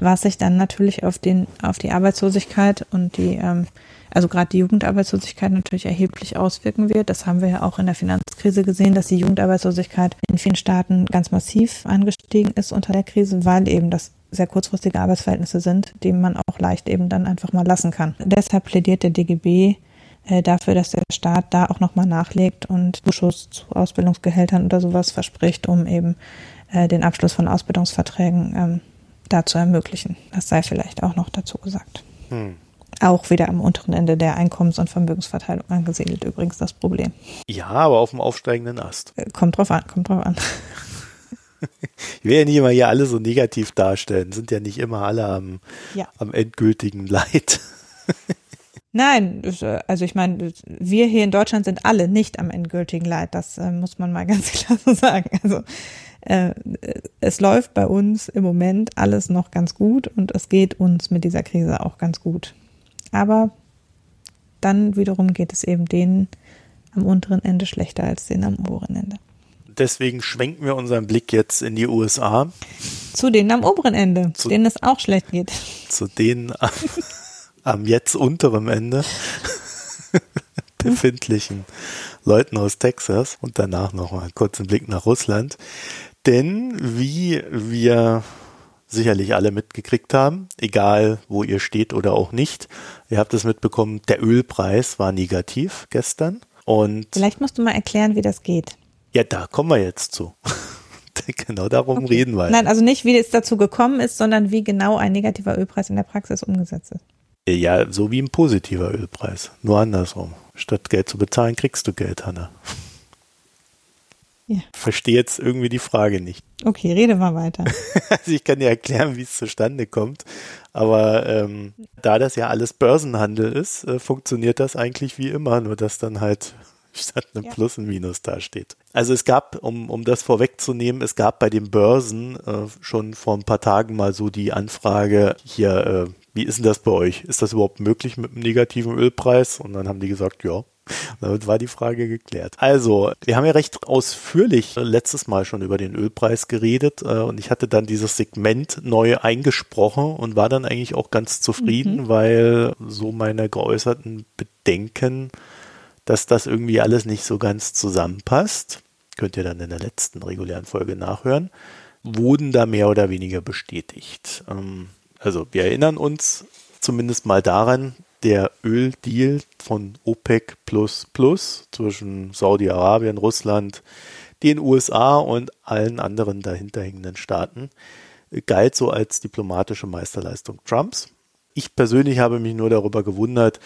was sich dann natürlich auf den auf die Arbeitslosigkeit und die ähm, also gerade die Jugendarbeitslosigkeit natürlich erheblich auswirken wird. Das haben wir ja auch in der Finanzkrise gesehen, dass die Jugendarbeitslosigkeit in vielen Staaten ganz massiv angestiegen ist unter der Krise, weil eben das sehr kurzfristige Arbeitsverhältnisse sind, die man auch leicht eben dann einfach mal lassen kann. Deshalb plädiert der DGB äh, dafür, dass der Staat da auch nochmal nachlegt und Zuschuss zu Ausbildungsgehältern oder sowas verspricht, um eben äh, den Abschluss von Ausbildungsverträgen ähm, da zu ermöglichen. Das sei vielleicht auch noch dazu gesagt. Hm. Auch wieder am unteren Ende der Einkommens- und Vermögensverteilung angesiedelt übrigens das Problem. Ja, aber auf dem aufsteigenden Ast. Äh, kommt drauf an, kommt drauf an. Ich will ja nicht immer hier alle so negativ darstellen, sind ja nicht immer alle am, ja. am endgültigen Leid. Nein, äh, also ich meine, wir hier in Deutschland sind alle nicht am endgültigen Leid. Das äh, muss man mal ganz klar so sagen. Also äh, es läuft bei uns im Moment alles noch ganz gut und es geht uns mit dieser Krise auch ganz gut. Aber dann wiederum geht es eben denen am unteren Ende schlechter als denen am oberen Ende. Deswegen schwenken wir unseren Blick jetzt in die USA. Zu denen am oberen Ende, zu denen es auch schlecht geht. Zu denen am jetzt unteren Ende befindlichen Leuten aus Texas und danach nochmal kurz einen Blick nach Russland. Denn wie wir sicherlich alle mitgekriegt haben, egal wo ihr steht oder auch nicht, ihr habt es mitbekommen, der Ölpreis war negativ gestern. Und Vielleicht musst du mal erklären, wie das geht. Ja, da kommen wir jetzt zu. genau darum okay. reden wir. Nein, also nicht, wie es dazu gekommen ist, sondern wie genau ein negativer Ölpreis in der Praxis umgesetzt ist. Ja, so wie ein positiver Ölpreis. Nur andersrum. Statt Geld zu bezahlen, kriegst du Geld, Hanna. Ja. Verstehe jetzt irgendwie die Frage nicht. Okay, rede mal weiter. also ich kann dir erklären, wie es zustande kommt. Aber ähm, da das ja alles Börsenhandel ist, äh, funktioniert das eigentlich wie immer, nur dass dann halt statt einem ja. Plus ein Minus dasteht. Also es gab, um, um das vorwegzunehmen, es gab bei den Börsen äh, schon vor ein paar Tagen mal so die Anfrage, hier, äh, wie ist denn das bei euch? Ist das überhaupt möglich mit einem negativen Ölpreis? Und dann haben die gesagt, ja. Damit war die Frage geklärt. Also, wir haben ja recht ausführlich letztes Mal schon über den Ölpreis geredet äh, und ich hatte dann dieses Segment neu eingesprochen und war dann eigentlich auch ganz zufrieden, mhm. weil so meine geäußerten Bedenken, dass das irgendwie alles nicht so ganz zusammenpasst, könnt ihr dann in der letzten regulären Folge nachhören, wurden da mehr oder weniger bestätigt. Ähm, also wir erinnern uns zumindest mal daran, der Öldeal von OPEC plus plus zwischen Saudi-Arabien, Russland, den USA und allen anderen dahinterhängenden Staaten galt so als diplomatische Meisterleistung Trumps. Ich persönlich habe mich nur darüber gewundert,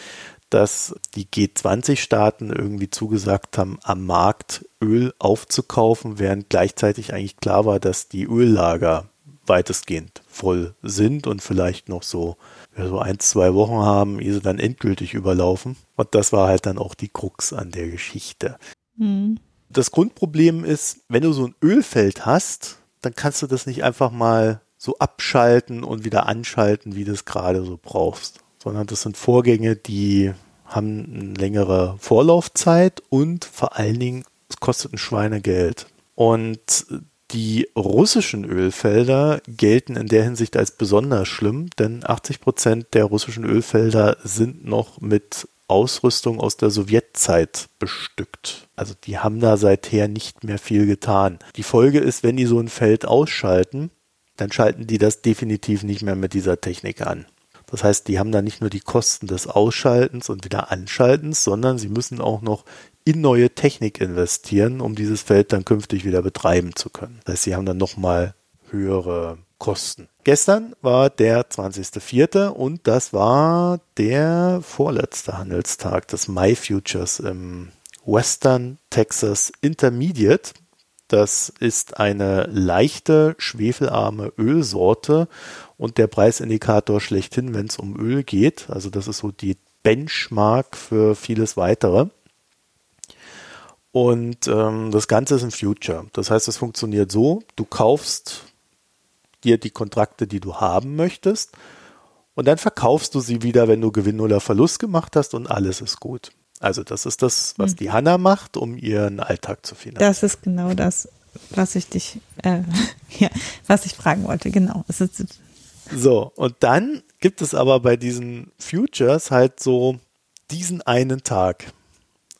dass die G20-Staaten irgendwie zugesagt haben, am Markt Öl aufzukaufen, während gleichzeitig eigentlich klar war, dass die Öllager weitestgehend voll sind und vielleicht noch so, so ein, zwei Wochen haben, ehe sie dann endgültig überlaufen. Und das war halt dann auch die Krux an der Geschichte. Mhm. Das Grundproblem ist, wenn du so ein Ölfeld hast, dann kannst du das nicht einfach mal so abschalten und wieder anschalten, wie du es gerade so brauchst. Sondern das sind Vorgänge, die haben eine längere Vorlaufzeit und vor allen Dingen, es kostet ein Schweinegeld. Und die russischen Ölfelder gelten in der Hinsicht als besonders schlimm, denn 80 Prozent der russischen Ölfelder sind noch mit Ausrüstung aus der Sowjetzeit bestückt. Also die haben da seither nicht mehr viel getan. Die Folge ist, wenn die so ein Feld ausschalten, dann schalten die das definitiv nicht mehr mit dieser Technik an. Das heißt, die haben da nicht nur die Kosten des Ausschaltens und wieder Anschaltens, sondern sie müssen auch noch in neue Technik investieren, um dieses Feld dann künftig wieder betreiben zu können. Das heißt, sie haben dann nochmal höhere Kosten. Gestern war der 20.04. und das war der vorletzte Handelstag des Mai Futures im Western Texas Intermediate. Das ist eine leichte, schwefelarme Ölsorte und der Preisindikator schlechthin, wenn es um Öl geht. Also das ist so die Benchmark für vieles weitere. Und ähm, das Ganze ist ein Future. Das heißt, es funktioniert so, du kaufst dir die Kontrakte, die du haben möchtest, und dann verkaufst du sie wieder, wenn du Gewinn oder Verlust gemacht hast und alles ist gut. Also das ist das, was hm. die Hanna macht, um ihren Alltag zu finanzieren. Das ist genau das, was ich dich, äh, ja, was ich fragen wollte. Genau. so und dann gibt es aber bei diesen Futures halt so diesen einen Tag,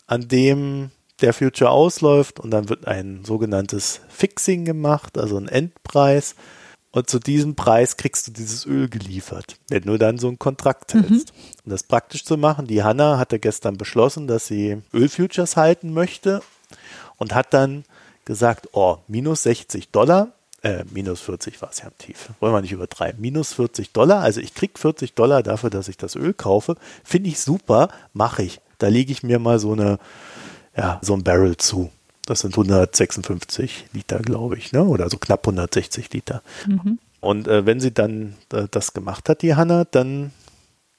an dem der Future ausläuft und dann wird ein sogenanntes Fixing gemacht, also ein Endpreis. Und zu diesem Preis kriegst du dieses Öl geliefert, wenn du dann so einen Kontrakt hältst. Mhm. Um das praktisch zu machen, die Hanna hatte gestern beschlossen, dass sie Ölfutures halten möchte und hat dann gesagt, oh, minus 60 Dollar, äh, minus 40 war es ja am Tief, wollen wir nicht übertreiben, minus 40 Dollar, also ich krieg 40 Dollar dafür, dass ich das Öl kaufe, finde ich super, mache ich. Da lege ich mir mal so eine ja, so ein Barrel zu. Das sind 156 Liter, glaube ich, ne? oder so knapp 160 Liter. Mhm. Und äh, wenn sie dann äh, das gemacht hat, die Hanna, dann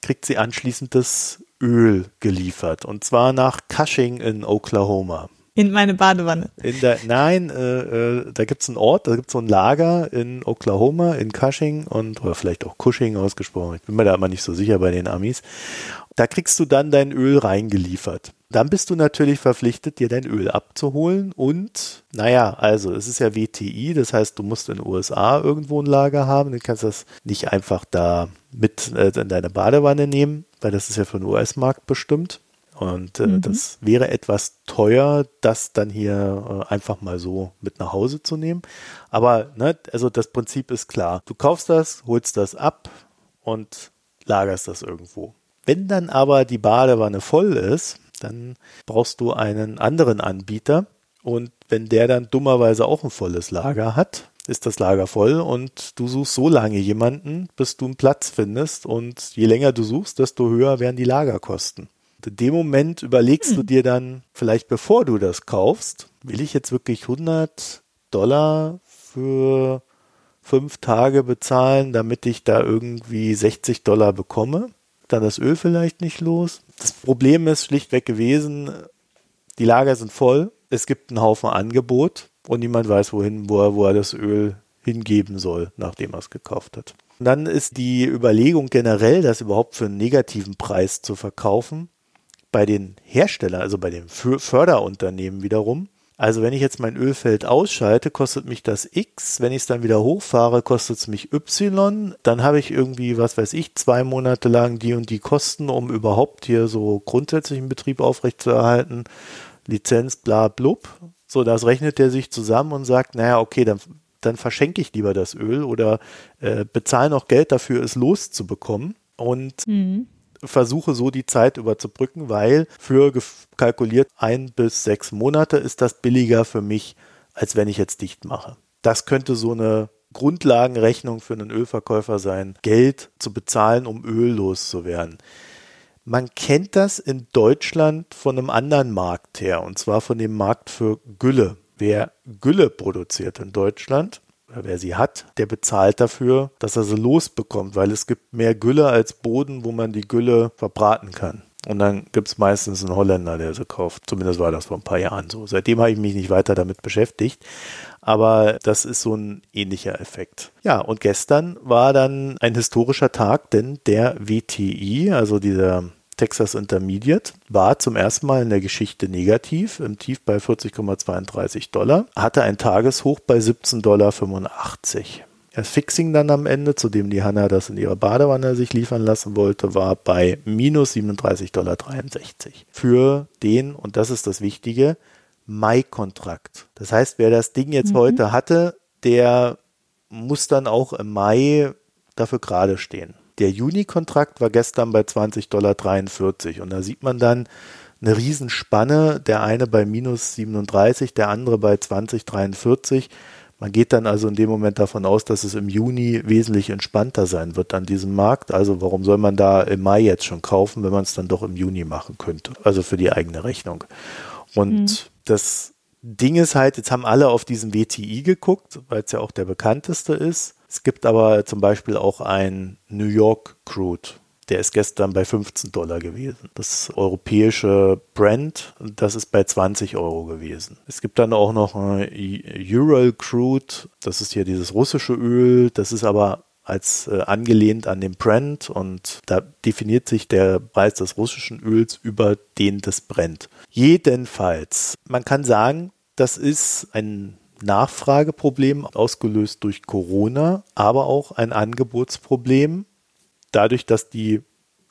kriegt sie anschließend das Öl geliefert. Und zwar nach Cushing in Oklahoma. In meine Badewanne. In der, nein, äh, äh, da gibt es einen Ort, da gibt es so ein Lager in Oklahoma, in Cushing und oder vielleicht auch Cushing ausgesprochen. Ich bin mir da immer nicht so sicher bei den Amis. Da kriegst du dann dein Öl reingeliefert. Dann bist du natürlich verpflichtet, dir dein Öl abzuholen und, naja, also es ist ja WTI, das heißt, du musst in den USA irgendwo ein Lager haben, du kannst das nicht einfach da mit äh, in deine Badewanne nehmen, weil das ist ja für den US-Markt bestimmt. Und äh, mhm. das wäre etwas teuer, das dann hier äh, einfach mal so mit nach Hause zu nehmen. Aber ne, also das Prinzip ist klar. Du kaufst das, holst das ab und lagerst das irgendwo. Wenn dann aber die Badewanne voll ist, dann brauchst du einen anderen Anbieter. Und wenn der dann dummerweise auch ein volles Lager hat, ist das Lager voll und du suchst so lange jemanden, bis du einen Platz findest. Und je länger du suchst, desto höher werden die Lagerkosten. In dem Moment überlegst hm. du dir dann, vielleicht bevor du das kaufst, will ich jetzt wirklich 100 Dollar für fünf Tage bezahlen, damit ich da irgendwie 60 Dollar bekomme? Dann das Öl vielleicht nicht los? Das Problem ist schlichtweg gewesen, die Lager sind voll, es gibt einen Haufen Angebot und niemand weiß, wohin, wo er, wo er das Öl hingeben soll, nachdem er es gekauft hat. Und dann ist die Überlegung generell, das überhaupt für einen negativen Preis zu verkaufen, bei den Herstellern, also bei den Förderunternehmen wiederum, also wenn ich jetzt mein Ölfeld ausschalte, kostet mich das X. Wenn ich es dann wieder hochfahre, kostet es mich Y. Dann habe ich irgendwie, was weiß ich, zwei Monate lang die und die Kosten, um überhaupt hier so grundsätzlichen Betrieb aufrechtzuerhalten. Lizenz, bla, blub. So, das rechnet der sich zusammen und sagt, naja, okay, dann, dann verschenke ich lieber das Öl oder äh, bezahle noch Geld dafür, es loszubekommen. Und mhm versuche so die Zeit überzubrücken, weil für kalkuliert ein bis sechs Monate ist das billiger für mich, als wenn ich jetzt dicht mache. Das könnte so eine Grundlagenrechnung für einen Ölverkäufer sein, Geld zu bezahlen, um Öl loszuwerden. Man kennt das in Deutschland von einem anderen Markt her, und zwar von dem Markt für Gülle. Wer Gülle produziert in Deutschland, wer sie hat, der bezahlt dafür, dass er sie losbekommt, weil es gibt mehr Gülle als Boden, wo man die Gülle verbraten kann. Und dann gibt es meistens einen Holländer, der sie kauft. Zumindest war das vor ein paar Jahren so. Seitdem habe ich mich nicht weiter damit beschäftigt. Aber das ist so ein ähnlicher Effekt. Ja, und gestern war dann ein historischer Tag, denn der WTI, also dieser Texas Intermediate war zum ersten Mal in der Geschichte negativ, im Tief bei 40,32 Dollar, hatte ein Tageshoch bei 17,85 Dollar. Das Fixing dann am Ende, zu dem die Hanna das in ihrer Badewanne sich liefern lassen wollte, war bei minus 37,63 Dollar. Für den, und das ist das Wichtige, Mai-Kontrakt. Das heißt, wer das Ding jetzt mhm. heute hatte, der muss dann auch im Mai dafür gerade stehen. Der Juni-Kontrakt war gestern bei 20,43 Dollar und da sieht man dann eine Riesenspanne, der eine bei minus 37, der andere bei 20,43. Man geht dann also in dem Moment davon aus, dass es im Juni wesentlich entspannter sein wird an diesem Markt. Also warum soll man da im Mai jetzt schon kaufen, wenn man es dann doch im Juni machen könnte? Also für die eigene Rechnung. Und mhm. das Ding ist halt, jetzt haben alle auf diesen WTI geguckt, weil es ja auch der bekannteste ist. Es gibt aber zum Beispiel auch ein New York Crude. Der ist gestern bei 15 Dollar gewesen. Das europäische Brent, das ist bei 20 Euro gewesen. Es gibt dann auch noch ein Ural Crude. Das ist hier dieses russische Öl. Das ist aber als äh, angelehnt an den Brent und da definiert sich der Preis des russischen Öls über den des Brent. Jedenfalls, man kann sagen, das ist ein Nachfrageproblem ausgelöst durch Corona, aber auch ein Angebotsproblem dadurch, dass die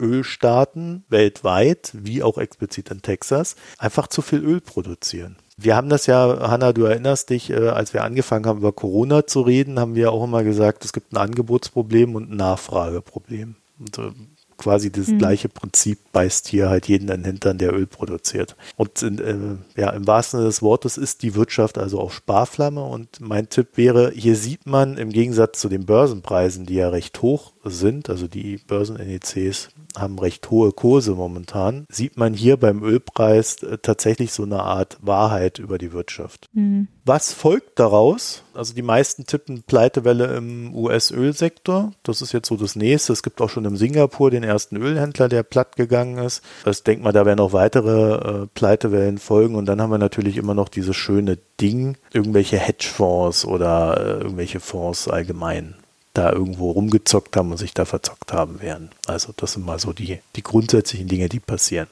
Ölstaaten weltweit, wie auch explizit in Texas, einfach zu viel Öl produzieren. Wir haben das ja, Hanna, du erinnerst dich, äh, als wir angefangen haben, über Corona zu reden, haben wir auch immer gesagt, es gibt ein Angebotsproblem und ein Nachfrageproblem. Und äh, quasi das mhm. gleiche Prinzip beißt hier halt jeden in den Hintern, der Öl produziert. Und in, äh, ja, im wahrsten Sinne des Wortes ist die Wirtschaft also auch Sparflamme. Und mein Tipp wäre, hier sieht man im Gegensatz zu den Börsenpreisen, die ja recht hoch sind, also die Börsenindizes haben recht hohe Kurse momentan, sieht man hier beim Ölpreis äh, tatsächlich so eine Art Wahrheit über die Wirtschaft. Mhm. Was folgt daraus? Also die meisten tippen Pleitewelle im US-Ölsektor. Das ist jetzt so das nächste. Es gibt auch schon im Singapur den ersten Ölhändler, der platt gegangen ist. Ich denke mal, da werden auch weitere äh, Pleitewellen folgen. Und dann haben wir natürlich immer noch dieses schöne Ding, irgendwelche Hedgefonds oder äh, irgendwelche Fonds allgemein da irgendwo rumgezockt haben und sich da verzockt haben werden. Also das sind mal so die, die grundsätzlichen Dinge, die passieren.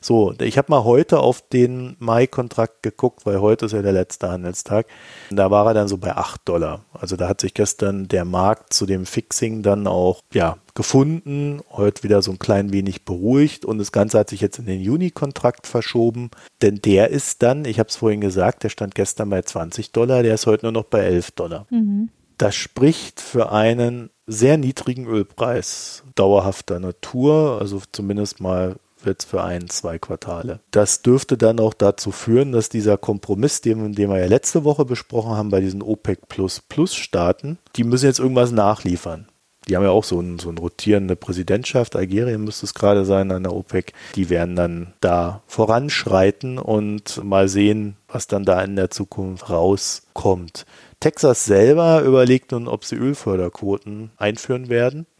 So, ich habe mal heute auf den Mai-Kontrakt geguckt, weil heute ist ja der letzte Handelstag. Da war er dann so bei 8 Dollar. Also da hat sich gestern der Markt zu dem Fixing dann auch, ja, gefunden, heute wieder so ein klein wenig beruhigt und das Ganze hat sich jetzt in den Juni-Kontrakt verschoben, denn der ist dann, ich habe es vorhin gesagt, der stand gestern bei 20 Dollar, der ist heute nur noch bei 11 Dollar. Mhm. Das spricht für einen sehr niedrigen Ölpreis dauerhafter Natur, also zumindest mal jetzt für ein, zwei Quartale. Das dürfte dann auch dazu führen, dass dieser Kompromiss, den, den wir ja letzte Woche besprochen haben bei diesen OPEC Plus Plus Staaten, die müssen jetzt irgendwas nachliefern. Die haben ja auch so, ein, so eine rotierende Präsidentschaft. Algerien müsste es gerade sein an der OPEC. Die werden dann da voranschreiten und mal sehen, was dann da in der Zukunft rauskommt. Texas selber überlegt nun, ob sie Ölförderquoten einführen werden.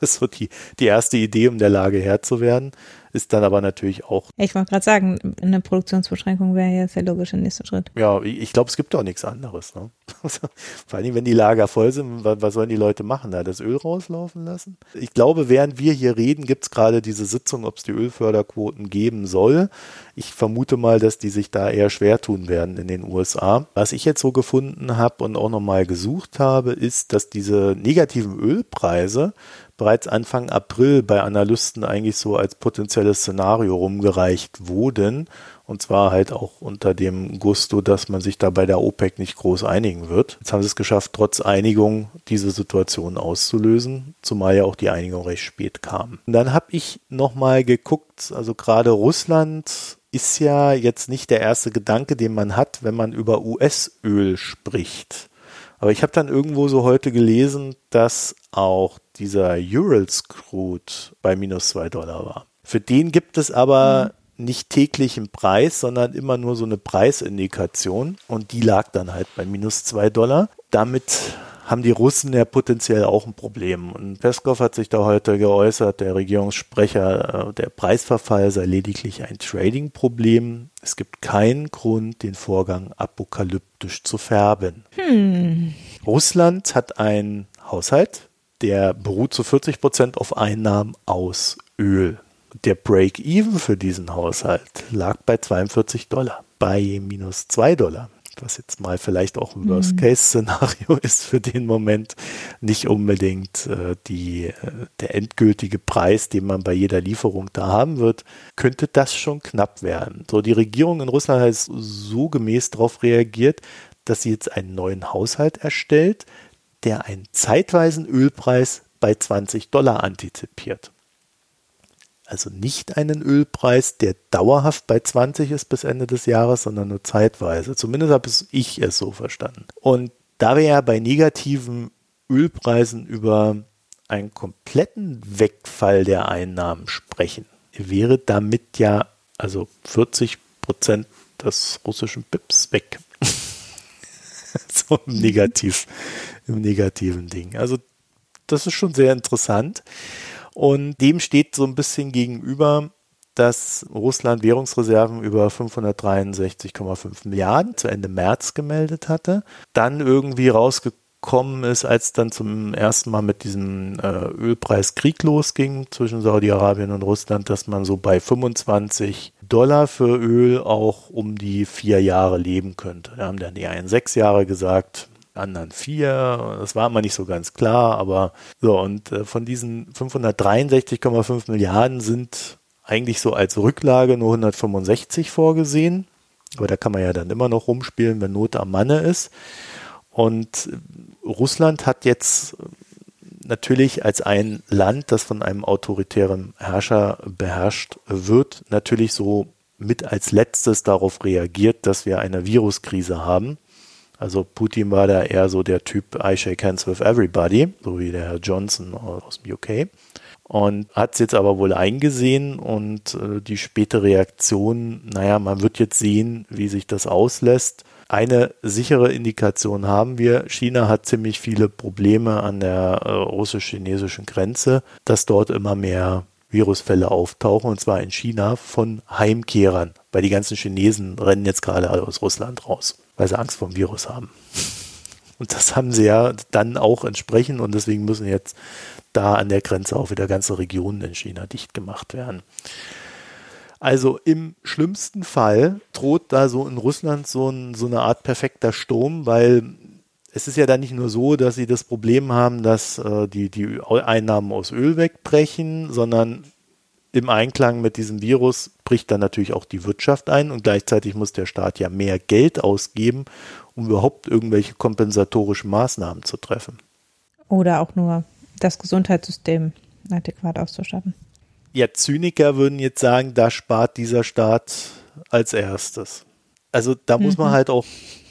Das ist so die, die erste Idee, um der Lage Herr zu werden ist dann aber natürlich auch. Ich wollte gerade sagen, eine Produktionsbeschränkung wäre jetzt der logische nächste Schritt. Ja, ich glaube, es gibt auch nichts anderes. Ne? Vor allem, wenn die Lager voll sind, was, was sollen die Leute machen? Da das Öl rauslaufen lassen? Ich glaube, während wir hier reden, gibt es gerade diese Sitzung, ob es die Ölförderquoten geben soll. Ich vermute mal, dass die sich da eher schwer tun werden in den USA. Was ich jetzt so gefunden habe und auch nochmal gesucht habe, ist, dass diese negativen Ölpreise bereits Anfang April bei Analysten eigentlich so als potenzielles Szenario rumgereicht wurden. Und zwar halt auch unter dem Gusto, dass man sich da bei der OPEC nicht groß einigen wird. Jetzt haben sie es geschafft, trotz Einigung diese Situation auszulösen, zumal ja auch die Einigung recht spät kam. Und dann habe ich nochmal geguckt, also gerade Russland ist ja jetzt nicht der erste Gedanke, den man hat, wenn man über US-Öl spricht. Aber ich habe dann irgendwo so heute gelesen, dass auch dieser Urals Crude bei minus zwei Dollar war. Für den gibt es aber mhm. Nicht täglich einen Preis, sondern immer nur so eine Preisindikation und die lag dann halt bei minus zwei Dollar. Damit haben die Russen ja potenziell auch ein Problem. Und Peskov hat sich da heute geäußert, der Regierungssprecher, äh, der Preisverfall sei lediglich ein Trading-Problem. Es gibt keinen Grund, den Vorgang apokalyptisch zu färben. Hm. Russland hat einen Haushalt, der beruht zu 40 Prozent auf Einnahmen aus Öl. Der Break-Even für diesen Haushalt lag bei 42 Dollar, bei minus 2 Dollar, was jetzt mal vielleicht auch ein mhm. Worst-Case-Szenario ist für den Moment, nicht unbedingt äh, die, äh, der endgültige Preis, den man bei jeder Lieferung da haben wird, könnte das schon knapp werden. So, die Regierung in Russland hat so gemäß darauf reagiert, dass sie jetzt einen neuen Haushalt erstellt, der einen zeitweisen Ölpreis bei 20 Dollar antizipiert. Also nicht einen Ölpreis, der dauerhaft bei 20 ist bis Ende des Jahres, sondern nur zeitweise. Zumindest habe ich es so verstanden. Und da wir ja bei negativen Ölpreisen über einen kompletten Wegfall der Einnahmen sprechen, wäre damit ja also 40 Prozent des russischen BIPs weg. so im, Negativ, im negativen Ding. Also das ist schon sehr interessant. Und dem steht so ein bisschen gegenüber, dass Russland Währungsreserven über 563,5 Milliarden zu Ende März gemeldet hatte. Dann irgendwie rausgekommen gekommen ist, als dann zum ersten Mal mit diesem äh, Ölpreiskrieg losging zwischen Saudi-Arabien und Russland, dass man so bei 25 Dollar für Öl auch um die vier Jahre leben könnte. Da haben dann die einen sechs Jahre gesagt, anderen vier. Das war immer nicht so ganz klar, aber so und äh, von diesen 563,5 Milliarden sind eigentlich so als Rücklage nur 165 vorgesehen. Aber da kann man ja dann immer noch rumspielen, wenn Not am Manne ist. Und Russland hat jetzt natürlich als ein Land, das von einem autoritären Herrscher beherrscht wird, natürlich so mit als letztes darauf reagiert, dass wir eine Viruskrise haben. Also Putin war da eher so der Typ I shake hands with everybody, so wie der Herr Johnson aus dem UK. Und hat es jetzt aber wohl eingesehen und äh, die späte Reaktion, naja, man wird jetzt sehen, wie sich das auslässt. Eine sichere Indikation haben wir. China hat ziemlich viele Probleme an der äh, russisch-chinesischen Grenze, dass dort immer mehr Virusfälle auftauchen, und zwar in China von Heimkehrern, weil die ganzen Chinesen rennen jetzt gerade aus Russland raus, weil sie Angst vor dem Virus haben. Und das haben sie ja dann auch entsprechend und deswegen müssen jetzt da an der Grenze auch wieder ganze Regionen in China dicht gemacht werden. Also im schlimmsten Fall droht da so in Russland so, ein, so eine Art perfekter Sturm, weil es ist ja dann nicht nur so, dass sie das Problem haben, dass äh, die, die Einnahmen aus Öl wegbrechen, sondern im Einklang mit diesem Virus bricht dann natürlich auch die Wirtschaft ein und gleichzeitig muss der Staat ja mehr Geld ausgeben, um überhaupt irgendwelche kompensatorischen Maßnahmen zu treffen. Oder auch nur das Gesundheitssystem adäquat auszustatten ja, Zyniker würden jetzt sagen, da spart dieser Staat als erstes. Also da muss man mhm. halt auch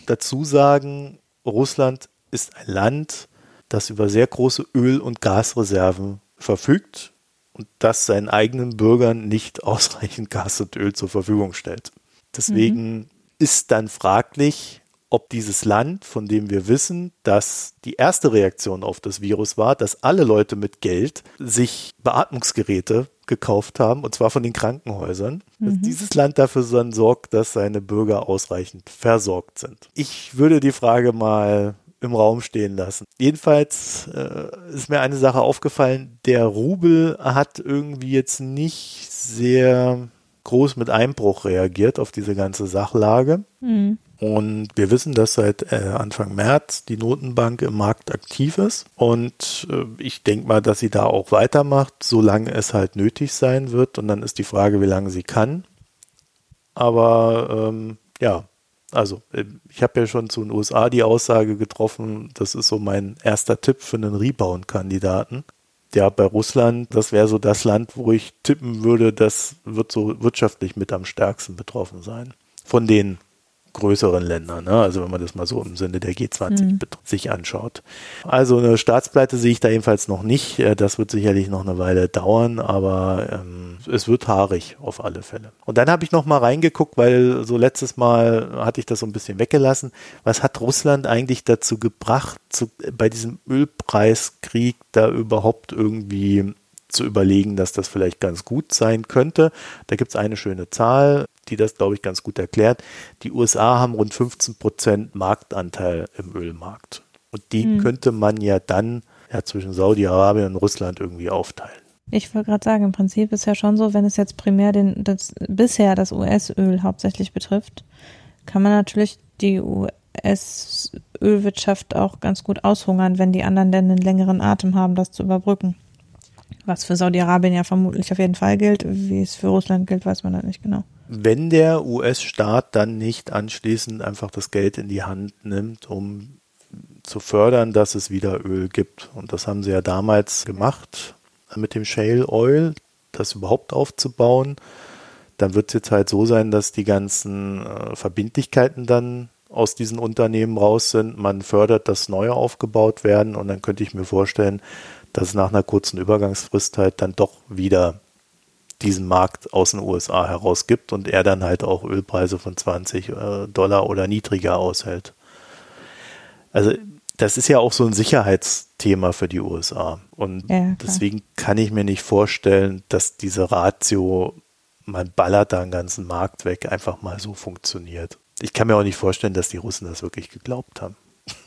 dazu sagen, Russland ist ein Land, das über sehr große Öl- und Gasreserven verfügt und das seinen eigenen Bürgern nicht ausreichend Gas und Öl zur Verfügung stellt. Deswegen mhm. ist dann fraglich, ob dieses Land, von dem wir wissen, dass die erste Reaktion auf das Virus war, dass alle Leute mit Geld sich Beatmungsgeräte gekauft haben, und zwar von den Krankenhäusern, mhm. dass dieses Land dafür dann sorgt, dass seine Bürger ausreichend versorgt sind. Ich würde die Frage mal im Raum stehen lassen. Jedenfalls äh, ist mir eine Sache aufgefallen, der Rubel hat irgendwie jetzt nicht sehr groß mit Einbruch reagiert auf diese ganze Sachlage. Mhm. Und wir wissen, dass seit äh, Anfang März die Notenbank im Markt aktiv ist. Und äh, ich denke mal, dass sie da auch weitermacht, solange es halt nötig sein wird. Und dann ist die Frage, wie lange sie kann. Aber ähm, ja, also äh, ich habe ja schon zu den USA die Aussage getroffen, das ist so mein erster Tipp für einen Rebound-Kandidaten. Ja, bei Russland, das wäre so das Land, wo ich tippen würde, das wird so wirtschaftlich mit am stärksten betroffen sein. Von den größeren Ländern. Ne? Also wenn man das mal so im Sinne der G20 mhm. sich anschaut. Also eine Staatspleite sehe ich da jedenfalls noch nicht. Äh, das wird sicherlich noch eine Weile dauern, aber ähm, es wird haarig auf alle Fälle. Und dann habe ich noch mal reingeguckt, weil so letztes Mal hatte ich das so ein bisschen weggelassen. Was hat Russland eigentlich dazu gebracht, zu, bei diesem Ölpreiskrieg da überhaupt irgendwie zu überlegen, dass das vielleicht ganz gut sein könnte. Da gibt es eine schöne Zahl, die das, glaube ich, ganz gut erklärt. Die USA haben rund 15 Prozent Marktanteil im Ölmarkt. Und den mhm. könnte man ja dann ja, zwischen Saudi-Arabien und Russland irgendwie aufteilen. Ich wollte gerade sagen, im Prinzip ist ja schon so, wenn es jetzt primär den, das, bisher das US-Öl hauptsächlich betrifft, kann man natürlich die US-Ölwirtschaft auch ganz gut aushungern, wenn die anderen dann einen längeren Atem haben, das zu überbrücken. Was für Saudi-Arabien ja vermutlich auf jeden Fall gilt. Wie es für Russland gilt, weiß man halt nicht genau. Wenn der US-Staat dann nicht anschließend einfach das Geld in die Hand nimmt, um zu fördern, dass es wieder Öl gibt. Und das haben sie ja damals gemacht mit dem Shale Oil, das überhaupt aufzubauen. Dann wird es jetzt halt so sein, dass die ganzen äh, Verbindlichkeiten dann aus diesen Unternehmen raus sind. Man fördert, dass neue aufgebaut werden und dann könnte ich mir vorstellen, dass nach einer kurzen Übergangsfrist halt dann doch wieder diesen Markt aus den USA heraus gibt und er dann halt auch Ölpreise von 20 äh, Dollar oder niedriger aushält. Also das ist ja auch so ein Sicherheitsthema für die USA. Und ja, deswegen kann ich mir nicht vorstellen, dass diese Ratio, man ballert da einen ganzen Markt weg, einfach mal so funktioniert. Ich kann mir auch nicht vorstellen, dass die Russen das wirklich geglaubt haben.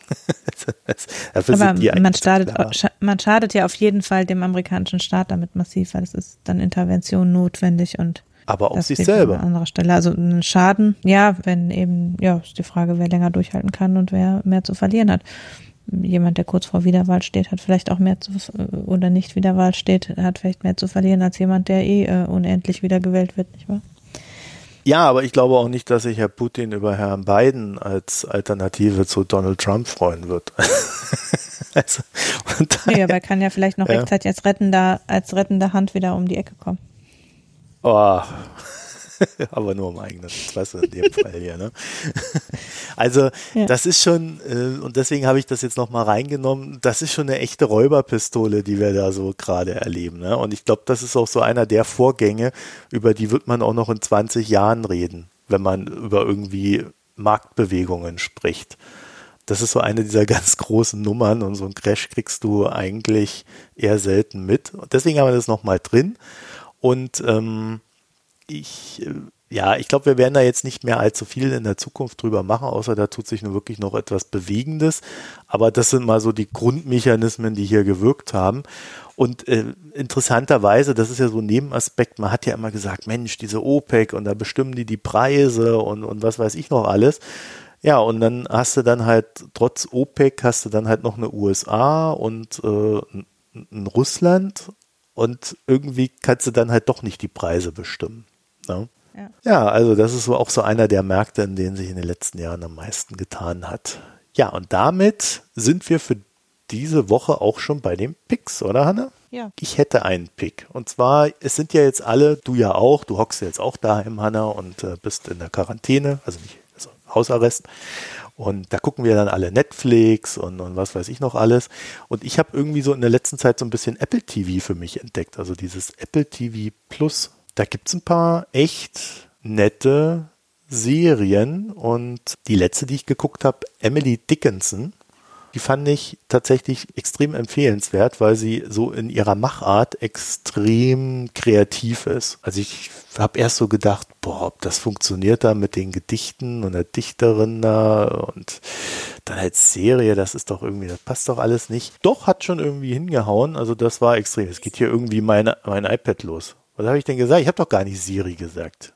Aber man schadet, man schadet ja auf jeden Fall dem amerikanischen Staat damit massiv, weil es ist dann Intervention notwendig und aber auch sich selber. An anderer Stelle. Also ein Schaden, ja, wenn eben, ja, ist die Frage, wer länger durchhalten kann und wer mehr zu verlieren hat. Jemand, der kurz vor Wiederwahl steht, hat vielleicht auch mehr zu, oder nicht Wiederwahl steht, hat vielleicht mehr zu verlieren als jemand, der eh äh, unendlich wiedergewählt wird, nicht wahr? Ja, aber ich glaube auch nicht, dass sich Herr Putin über Herrn Biden als Alternative zu Donald Trump freuen wird. also, nee, aber er kann ja vielleicht noch ja. rechtzeitig als rettender, als rettende Hand wieder um die Ecke kommen. Oh, aber nur um eigenes Interesse in dem Fall hier. Ne? Also ja. das ist schon, äh, und deswegen habe ich das jetzt nochmal reingenommen, das ist schon eine echte Räuberpistole, die wir da so gerade erleben. Ne? Und ich glaube, das ist auch so einer der Vorgänge, über die wird man auch noch in 20 Jahren reden, wenn man über irgendwie Marktbewegungen spricht. Das ist so eine dieser ganz großen Nummern und so einen Crash kriegst du eigentlich eher selten mit. Und deswegen haben wir das nochmal drin. Und ähm, ich, äh, ja, ich glaube, wir werden da jetzt nicht mehr allzu viel in der Zukunft drüber machen, außer da tut sich nur wirklich noch etwas Bewegendes. Aber das sind mal so die Grundmechanismen, die hier gewirkt haben. Und äh, interessanterweise, das ist ja so ein Nebenaspekt, man hat ja immer gesagt, Mensch, diese OPEC und da bestimmen die die Preise und, und was weiß ich noch alles. Ja, und dann hast du dann halt, trotz OPEC, hast du dann halt noch eine USA und äh, ein Russland und irgendwie kannst du dann halt doch nicht die Preise bestimmen. Ne? Ja. ja, also das ist so auch so einer der Märkte, in denen sich in den letzten Jahren am meisten getan hat. Ja, und damit sind wir für diese Woche auch schon bei den Picks, oder Hanna? Ja. Ich hätte einen Pick. Und zwar, es sind ja jetzt alle, du ja auch, du hockst jetzt auch daheim, Hanna, und äh, bist in der Quarantäne, also nicht, also Hausarrest. Und da gucken wir dann alle Netflix und, und was weiß ich noch alles. Und ich habe irgendwie so in der letzten Zeit so ein bisschen Apple TV für mich entdeckt. Also dieses Apple TV Plus. Da gibt es ein paar echt nette Serien. Und die letzte, die ich geguckt habe, Emily Dickinson, die fand ich tatsächlich extrem empfehlenswert, weil sie so in ihrer Machart extrem kreativ ist. Also ich habe erst so gedacht, boah, ob das funktioniert da mit den Gedichten und der Dichterin da und dann als Serie, das ist doch irgendwie, das passt doch alles nicht. Doch, hat schon irgendwie hingehauen, also das war extrem. Es geht hier irgendwie meine, mein iPad los. Was habe ich denn gesagt? Ich habe doch gar nicht Siri gesagt.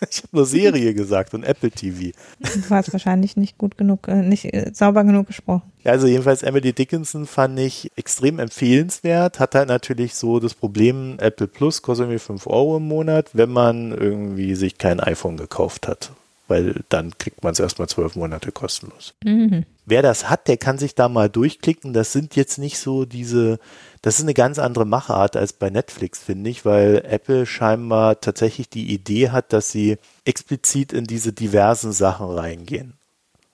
Ich habe nur Serie gesagt und Apple TV. Du hast wahrscheinlich nicht gut genug, äh, nicht äh, sauber genug gesprochen. Also jedenfalls Emily Dickinson fand ich extrem empfehlenswert. Hat halt natürlich so das Problem, Apple Plus kostet irgendwie 5 Euro im Monat, wenn man irgendwie sich kein iPhone gekauft hat. Weil dann kriegt man es erstmal zwölf Monate kostenlos. Mhm. Wer das hat, der kann sich da mal durchklicken. Das sind jetzt nicht so diese das ist eine ganz andere Machart als bei Netflix, finde ich, weil Apple scheinbar tatsächlich die Idee hat, dass sie explizit in diese diversen Sachen reingehen.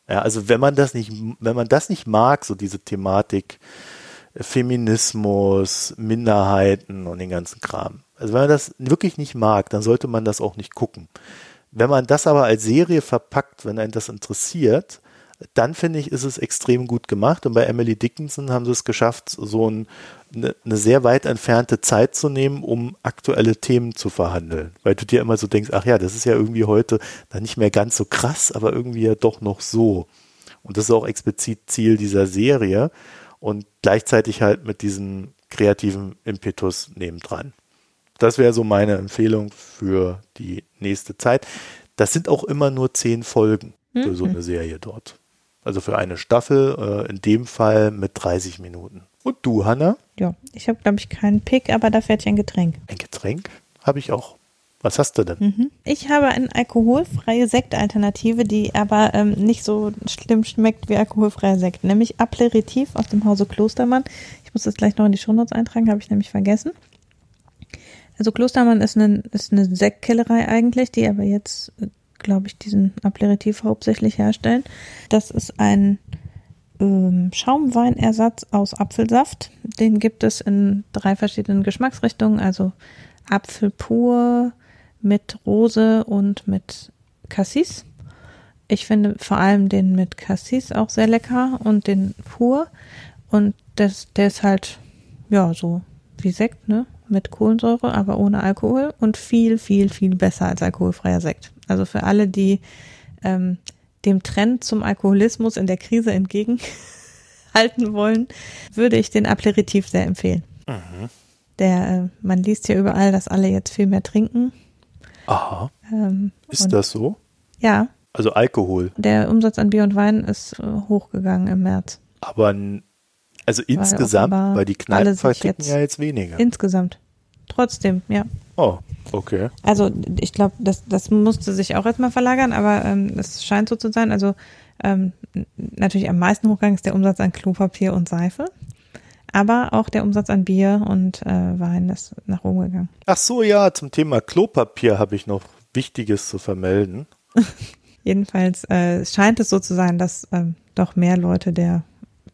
Ja, also wenn man das nicht, wenn man das nicht mag, so diese Thematik äh, Feminismus, Minderheiten und den ganzen Kram. Also wenn man das wirklich nicht mag, dann sollte man das auch nicht gucken. Wenn man das aber als Serie verpackt, wenn einen das interessiert, dann finde ich, ist es extrem gut gemacht. Und bei Emily Dickinson haben sie es geschafft, so ein eine, eine sehr weit entfernte Zeit zu nehmen, um aktuelle Themen zu verhandeln. Weil du dir immer so denkst, ach ja, das ist ja irgendwie heute dann nicht mehr ganz so krass, aber irgendwie ja doch noch so. Und das ist auch explizit Ziel dieser Serie und gleichzeitig halt mit diesem kreativen Impetus nebendran. Das wäre so meine Empfehlung für die nächste Zeit. Das sind auch immer nur zehn Folgen für so mhm. eine Serie dort. Also für eine Staffel, äh, in dem Fall mit 30 Minuten. Und du, Hanna? Ja, ich habe, glaube ich, keinen Pick, aber dafür hätte ich ein Getränk. Ein Getränk habe ich auch. Was hast du denn? Mhm. Ich habe eine alkoholfreie Sektalternative, die aber ähm, nicht so schlimm schmeckt wie alkoholfreier Sekt, nämlich Aperitif aus dem Hause Klostermann. Ich muss das gleich noch in die Shownotes eintragen, habe ich nämlich vergessen. Also Klostermann ist eine, ist eine Sektkellerei eigentlich, die aber jetzt, glaube ich, diesen Aperitif hauptsächlich herstellen. Das ist ein ähm, Schaumweinersatz aus Apfelsaft. Den gibt es in drei verschiedenen Geschmacksrichtungen, also Apfel pur, mit Rose und mit Cassis. Ich finde vor allem den mit Cassis auch sehr lecker und den pur. Und das, der ist halt, ja, so wie Sekt, ne? Mit Kohlensäure, aber ohne Alkohol und viel, viel, viel besser als alkoholfreier Sekt. Also für alle, die ähm, dem Trend zum Alkoholismus in der Krise entgegenhalten wollen, würde ich den Aperitif sehr empfehlen. Mhm. Der, äh, man liest ja überall, dass alle jetzt viel mehr trinken Aha. Ähm, ist das so? Ja. Also Alkohol. Der Umsatz an Bier und Wein ist äh, hochgegangen im März. Aber also insgesamt, weil die Kneipen verticken ja jetzt weniger. Insgesamt. Trotzdem, ja. Oh, okay. Also ich glaube, das, das musste sich auch erstmal verlagern, aber ähm, es scheint so zu sein. Also ähm, natürlich am meisten hochgegangen ist der Umsatz an Klopapier und Seife. Aber auch der Umsatz an Bier und äh, Wein ist nach oben gegangen. Ach so, ja, zum Thema Klopapier habe ich noch Wichtiges zu vermelden. Jedenfalls äh, scheint es so zu sein, dass äh, doch mehr Leute der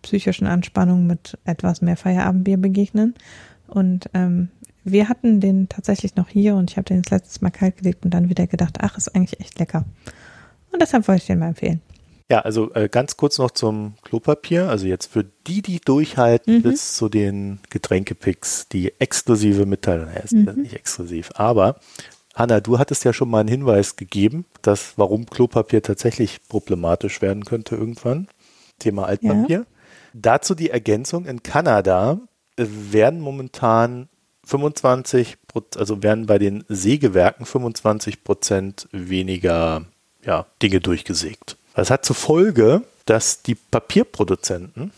psychischen Anspannung mit etwas mehr Feierabendbier begegnen. Und ähm, wir hatten den tatsächlich noch hier und ich habe den das letztes Mal kalt gelegt und dann wieder gedacht, ach, ist eigentlich echt lecker. Und deshalb wollte ich den mal empfehlen. Ja, also äh, ganz kurz noch zum Klopapier. Also jetzt für die, die durchhalten mhm. bis zu den Getränkepicks, die exklusive Mitteilung, naja, ist mhm. nicht exklusiv, aber Hanna, du hattest ja schon mal einen Hinweis gegeben, dass warum Klopapier tatsächlich problematisch werden könnte irgendwann. Thema Altpapier. Ja. Dazu die Ergänzung, in Kanada werden momentan 25%, also werden bei den Sägewerken 25 Prozent weniger ja, Dinge durchgesägt. Das hat zur Folge, dass die Papierproduzenten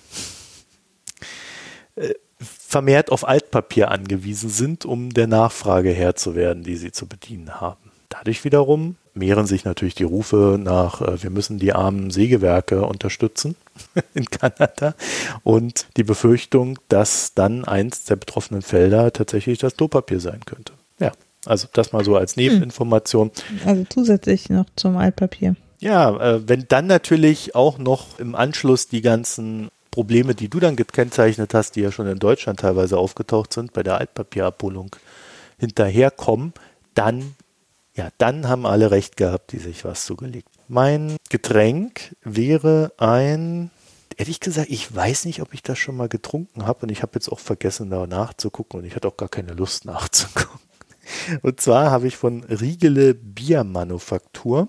äh, vermehrt auf Altpapier angewiesen sind, um der Nachfrage Herr zu werden, die sie zu bedienen haben. Dadurch wiederum mehren sich natürlich die Rufe nach, äh, wir müssen die armen Sägewerke unterstützen in Kanada und die Befürchtung, dass dann eins der betroffenen Felder tatsächlich das Klopapier sein könnte. Ja, also das mal so als hm. Nebeninformation. Also zusätzlich noch zum Altpapier. Ja, äh, wenn dann natürlich auch noch im Anschluss die ganzen Probleme, die du dann gekennzeichnet hast, die ja schon in Deutschland teilweise aufgetaucht sind, bei der Altpapierabholung hinterherkommen, dann, ja, dann haben alle recht gehabt, die sich was zugelegt. Mein Getränk wäre ein, ehrlich gesagt, ich weiß nicht, ob ich das schon mal getrunken habe und ich habe jetzt auch vergessen, da nachzugucken und ich hatte auch gar keine Lust nachzugucken. Und zwar habe ich von Riegele Biermanufaktur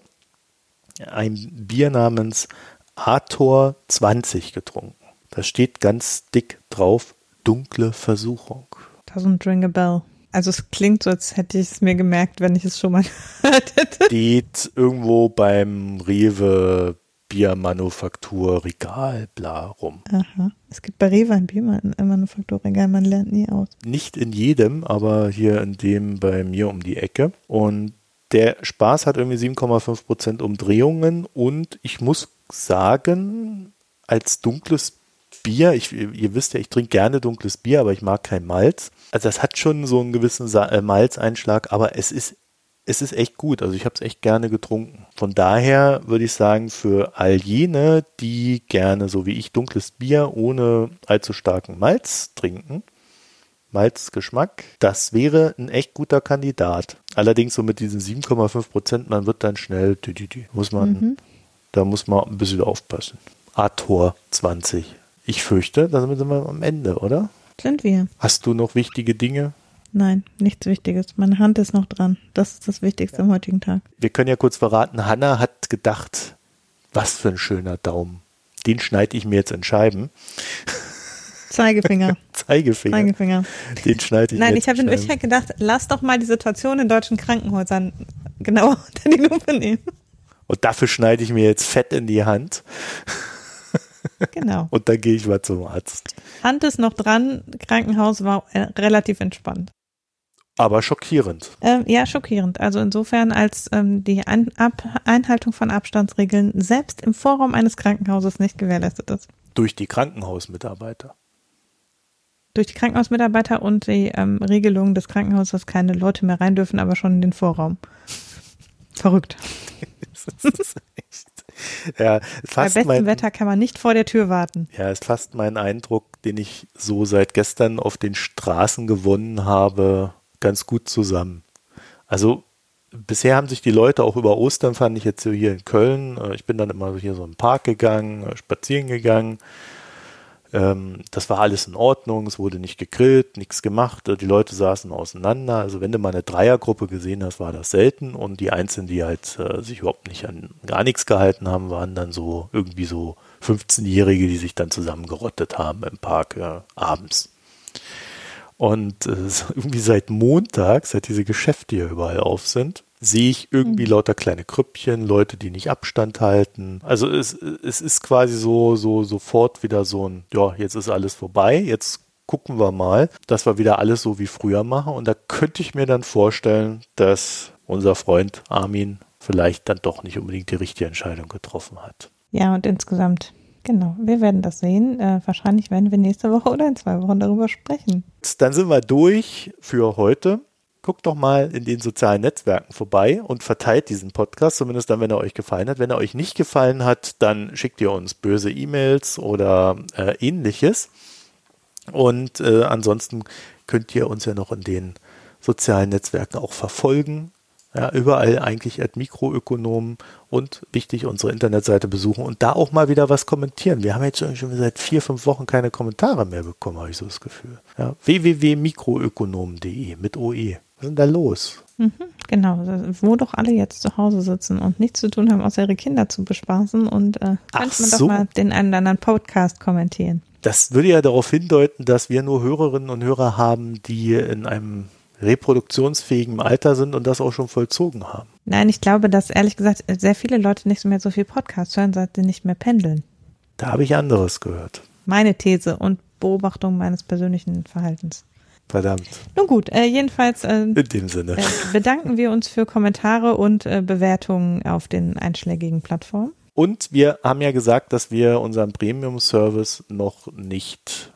ein Bier namens Ator 20 getrunken. Da steht ganz dick drauf, dunkle Versuchung. Doesn't ring a bell. Also es klingt so, als hätte ich es mir gemerkt, wenn ich es schon mal gehört hätte. Steht irgendwo beim Rewe Biermanufaktur Regal bla rum. Aha. Es gibt bei Rewe ein Biermanufakturregal, man lernt nie aus. Nicht in jedem, aber hier in dem bei mir um die Ecke. Und der Spaß hat irgendwie 7,5 Prozent Umdrehungen und ich muss sagen, als dunkles Bier, ich, ihr wisst ja, ich trinke gerne dunkles Bier, aber ich mag kein Malz. Also das hat schon so einen gewissen äh, Malzeinschlag, aber es ist, es ist echt gut. Also ich habe es echt gerne getrunken. Von daher würde ich sagen, für all jene, die gerne, so wie ich, dunkles Bier ohne allzu starken Malz trinken, Malzgeschmack. Das wäre ein echt guter Kandidat. Allerdings so mit diesen 7,5 Prozent, man wird dann schnell, die, die, die, muss man, mhm. da muss man ein bisschen aufpassen. A-Tor 20. Ich fürchte, da sind wir am Ende, oder? Sind wir. Hast du noch wichtige Dinge? Nein, nichts Wichtiges. Meine Hand ist noch dran. Das ist das Wichtigste ja. am heutigen Tag. Wir können ja kurz verraten, Hanna hat gedacht, was für ein schöner Daumen. Den schneide ich mir jetzt in Scheiben. Zeigefinger. Zeigefinger. Zeigefinger. Den schneide ich Nein, ich habe in Wirklichkeit gedacht, lass doch mal die Situation in deutschen Krankenhäusern genauer unter die Lupe nehmen. Und dafür schneide ich mir jetzt Fett in die Hand. Genau. Und dann gehe ich mal zum Arzt. Hand ist noch dran, Krankenhaus war äh, relativ entspannt. Aber schockierend. Ähm, ja, schockierend. Also insofern, als ähm, die Ein Ab Einhaltung von Abstandsregeln selbst im Vorraum eines Krankenhauses nicht gewährleistet ist. Durch die Krankenhausmitarbeiter. Durch die Krankenhausmitarbeiter und die ähm, Regelung des Krankenhauses, dass keine Leute mehr rein dürfen, aber schon in den Vorraum. Verrückt. das ist echt. Ja, Bei bestem mein, Wetter kann man nicht vor der Tür warten. Ja, ist fast mein Eindruck, den ich so seit gestern auf den Straßen gewonnen habe, ganz gut zusammen. Also bisher haben sich die Leute auch über Ostern, fand ich jetzt hier in Köln, äh, ich bin dann immer hier so im Park gegangen, äh, spazieren gegangen. Ähm, das war alles in Ordnung, es wurde nicht gegrillt, nichts gemacht, äh, die Leute saßen auseinander. Also wenn du mal eine Dreiergruppe gesehen hast, war das selten und die Einzelnen, die halt sich überhaupt nicht an gar nichts gehalten haben, waren dann so irgendwie so 15-Jährige, die sich dann zusammengerottet haben im Park äh, abends. Und äh, irgendwie seit Montag, seit diese Geschäfte hier überall auf sind, sehe ich irgendwie mhm. lauter kleine Krüppchen, Leute, die nicht Abstand halten. Also es, es ist quasi so, so sofort wieder so ein, ja, jetzt ist alles vorbei, jetzt gucken wir mal, dass wir wieder alles so wie früher machen. Und da könnte ich mir dann vorstellen, dass unser Freund Armin vielleicht dann doch nicht unbedingt die richtige Entscheidung getroffen hat. Ja, und insgesamt Genau, wir werden das sehen. Äh, wahrscheinlich werden wir nächste Woche oder in zwei Wochen darüber sprechen. Dann sind wir durch für heute. Guckt doch mal in den sozialen Netzwerken vorbei und verteilt diesen Podcast, zumindest dann, wenn er euch gefallen hat. Wenn er euch nicht gefallen hat, dann schickt ihr uns böse E-Mails oder äh, ähnliches. Und äh, ansonsten könnt ihr uns ja noch in den sozialen Netzwerken auch verfolgen. Ja, überall eigentlich at Mikroökonomen und wichtig unsere Internetseite besuchen und da auch mal wieder was kommentieren. Wir haben jetzt schon seit vier, fünf Wochen keine Kommentare mehr bekommen, habe ich so das Gefühl. Ja, www.mikroökonomen.de mit OE. Was ist denn da los? Mhm, genau, wo doch alle jetzt zu Hause sitzen und nichts zu tun haben, außer ihre Kinder zu bespaßen und äh, könnte man so. doch mal den einen oder anderen Podcast kommentieren. Das würde ja darauf hindeuten, dass wir nur Hörerinnen und Hörer haben, die in einem reproduktionsfähigem Alter sind und das auch schon vollzogen haben. Nein, ich glaube, dass ehrlich gesagt sehr viele Leute nicht mehr so viel Podcast hören, seit sie nicht mehr pendeln. Da habe ich anderes gehört. Meine These und Beobachtung meines persönlichen Verhaltens. Verdammt. Nun gut, äh, jedenfalls äh, in dem Sinne äh, bedanken wir uns für Kommentare und äh, Bewertungen auf den einschlägigen Plattformen. Und wir haben ja gesagt, dass wir unseren Premium-Service noch nicht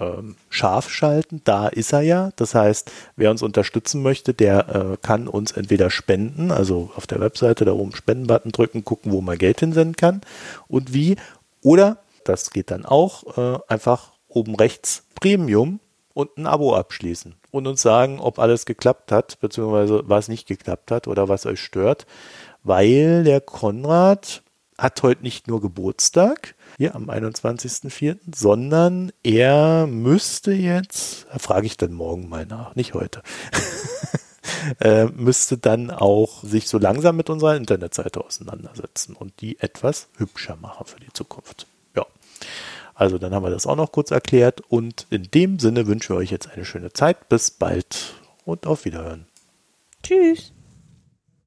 ähm, scharf schalten. Da ist er ja. Das heißt, wer uns unterstützen möchte, der äh, kann uns entweder spenden, also auf der Webseite da oben Spendenbutton drücken, gucken, wo man Geld hinsenden kann und wie. Oder, das geht dann auch, äh, einfach oben rechts Premium und ein Abo abschließen und uns sagen, ob alles geklappt hat, beziehungsweise was nicht geklappt hat oder was euch stört. Weil der Konrad hat heute nicht nur Geburtstag, hier am 21.04., sondern er müsste jetzt, da frage ich dann morgen mal nach, nicht heute, äh, müsste dann auch sich so langsam mit unserer Internetseite auseinandersetzen und die etwas hübscher machen für die Zukunft. Also dann haben wir das auch noch kurz erklärt und in dem Sinne wünschen wir euch jetzt eine schöne Zeit. Bis bald und auf Wiederhören. Tschüss.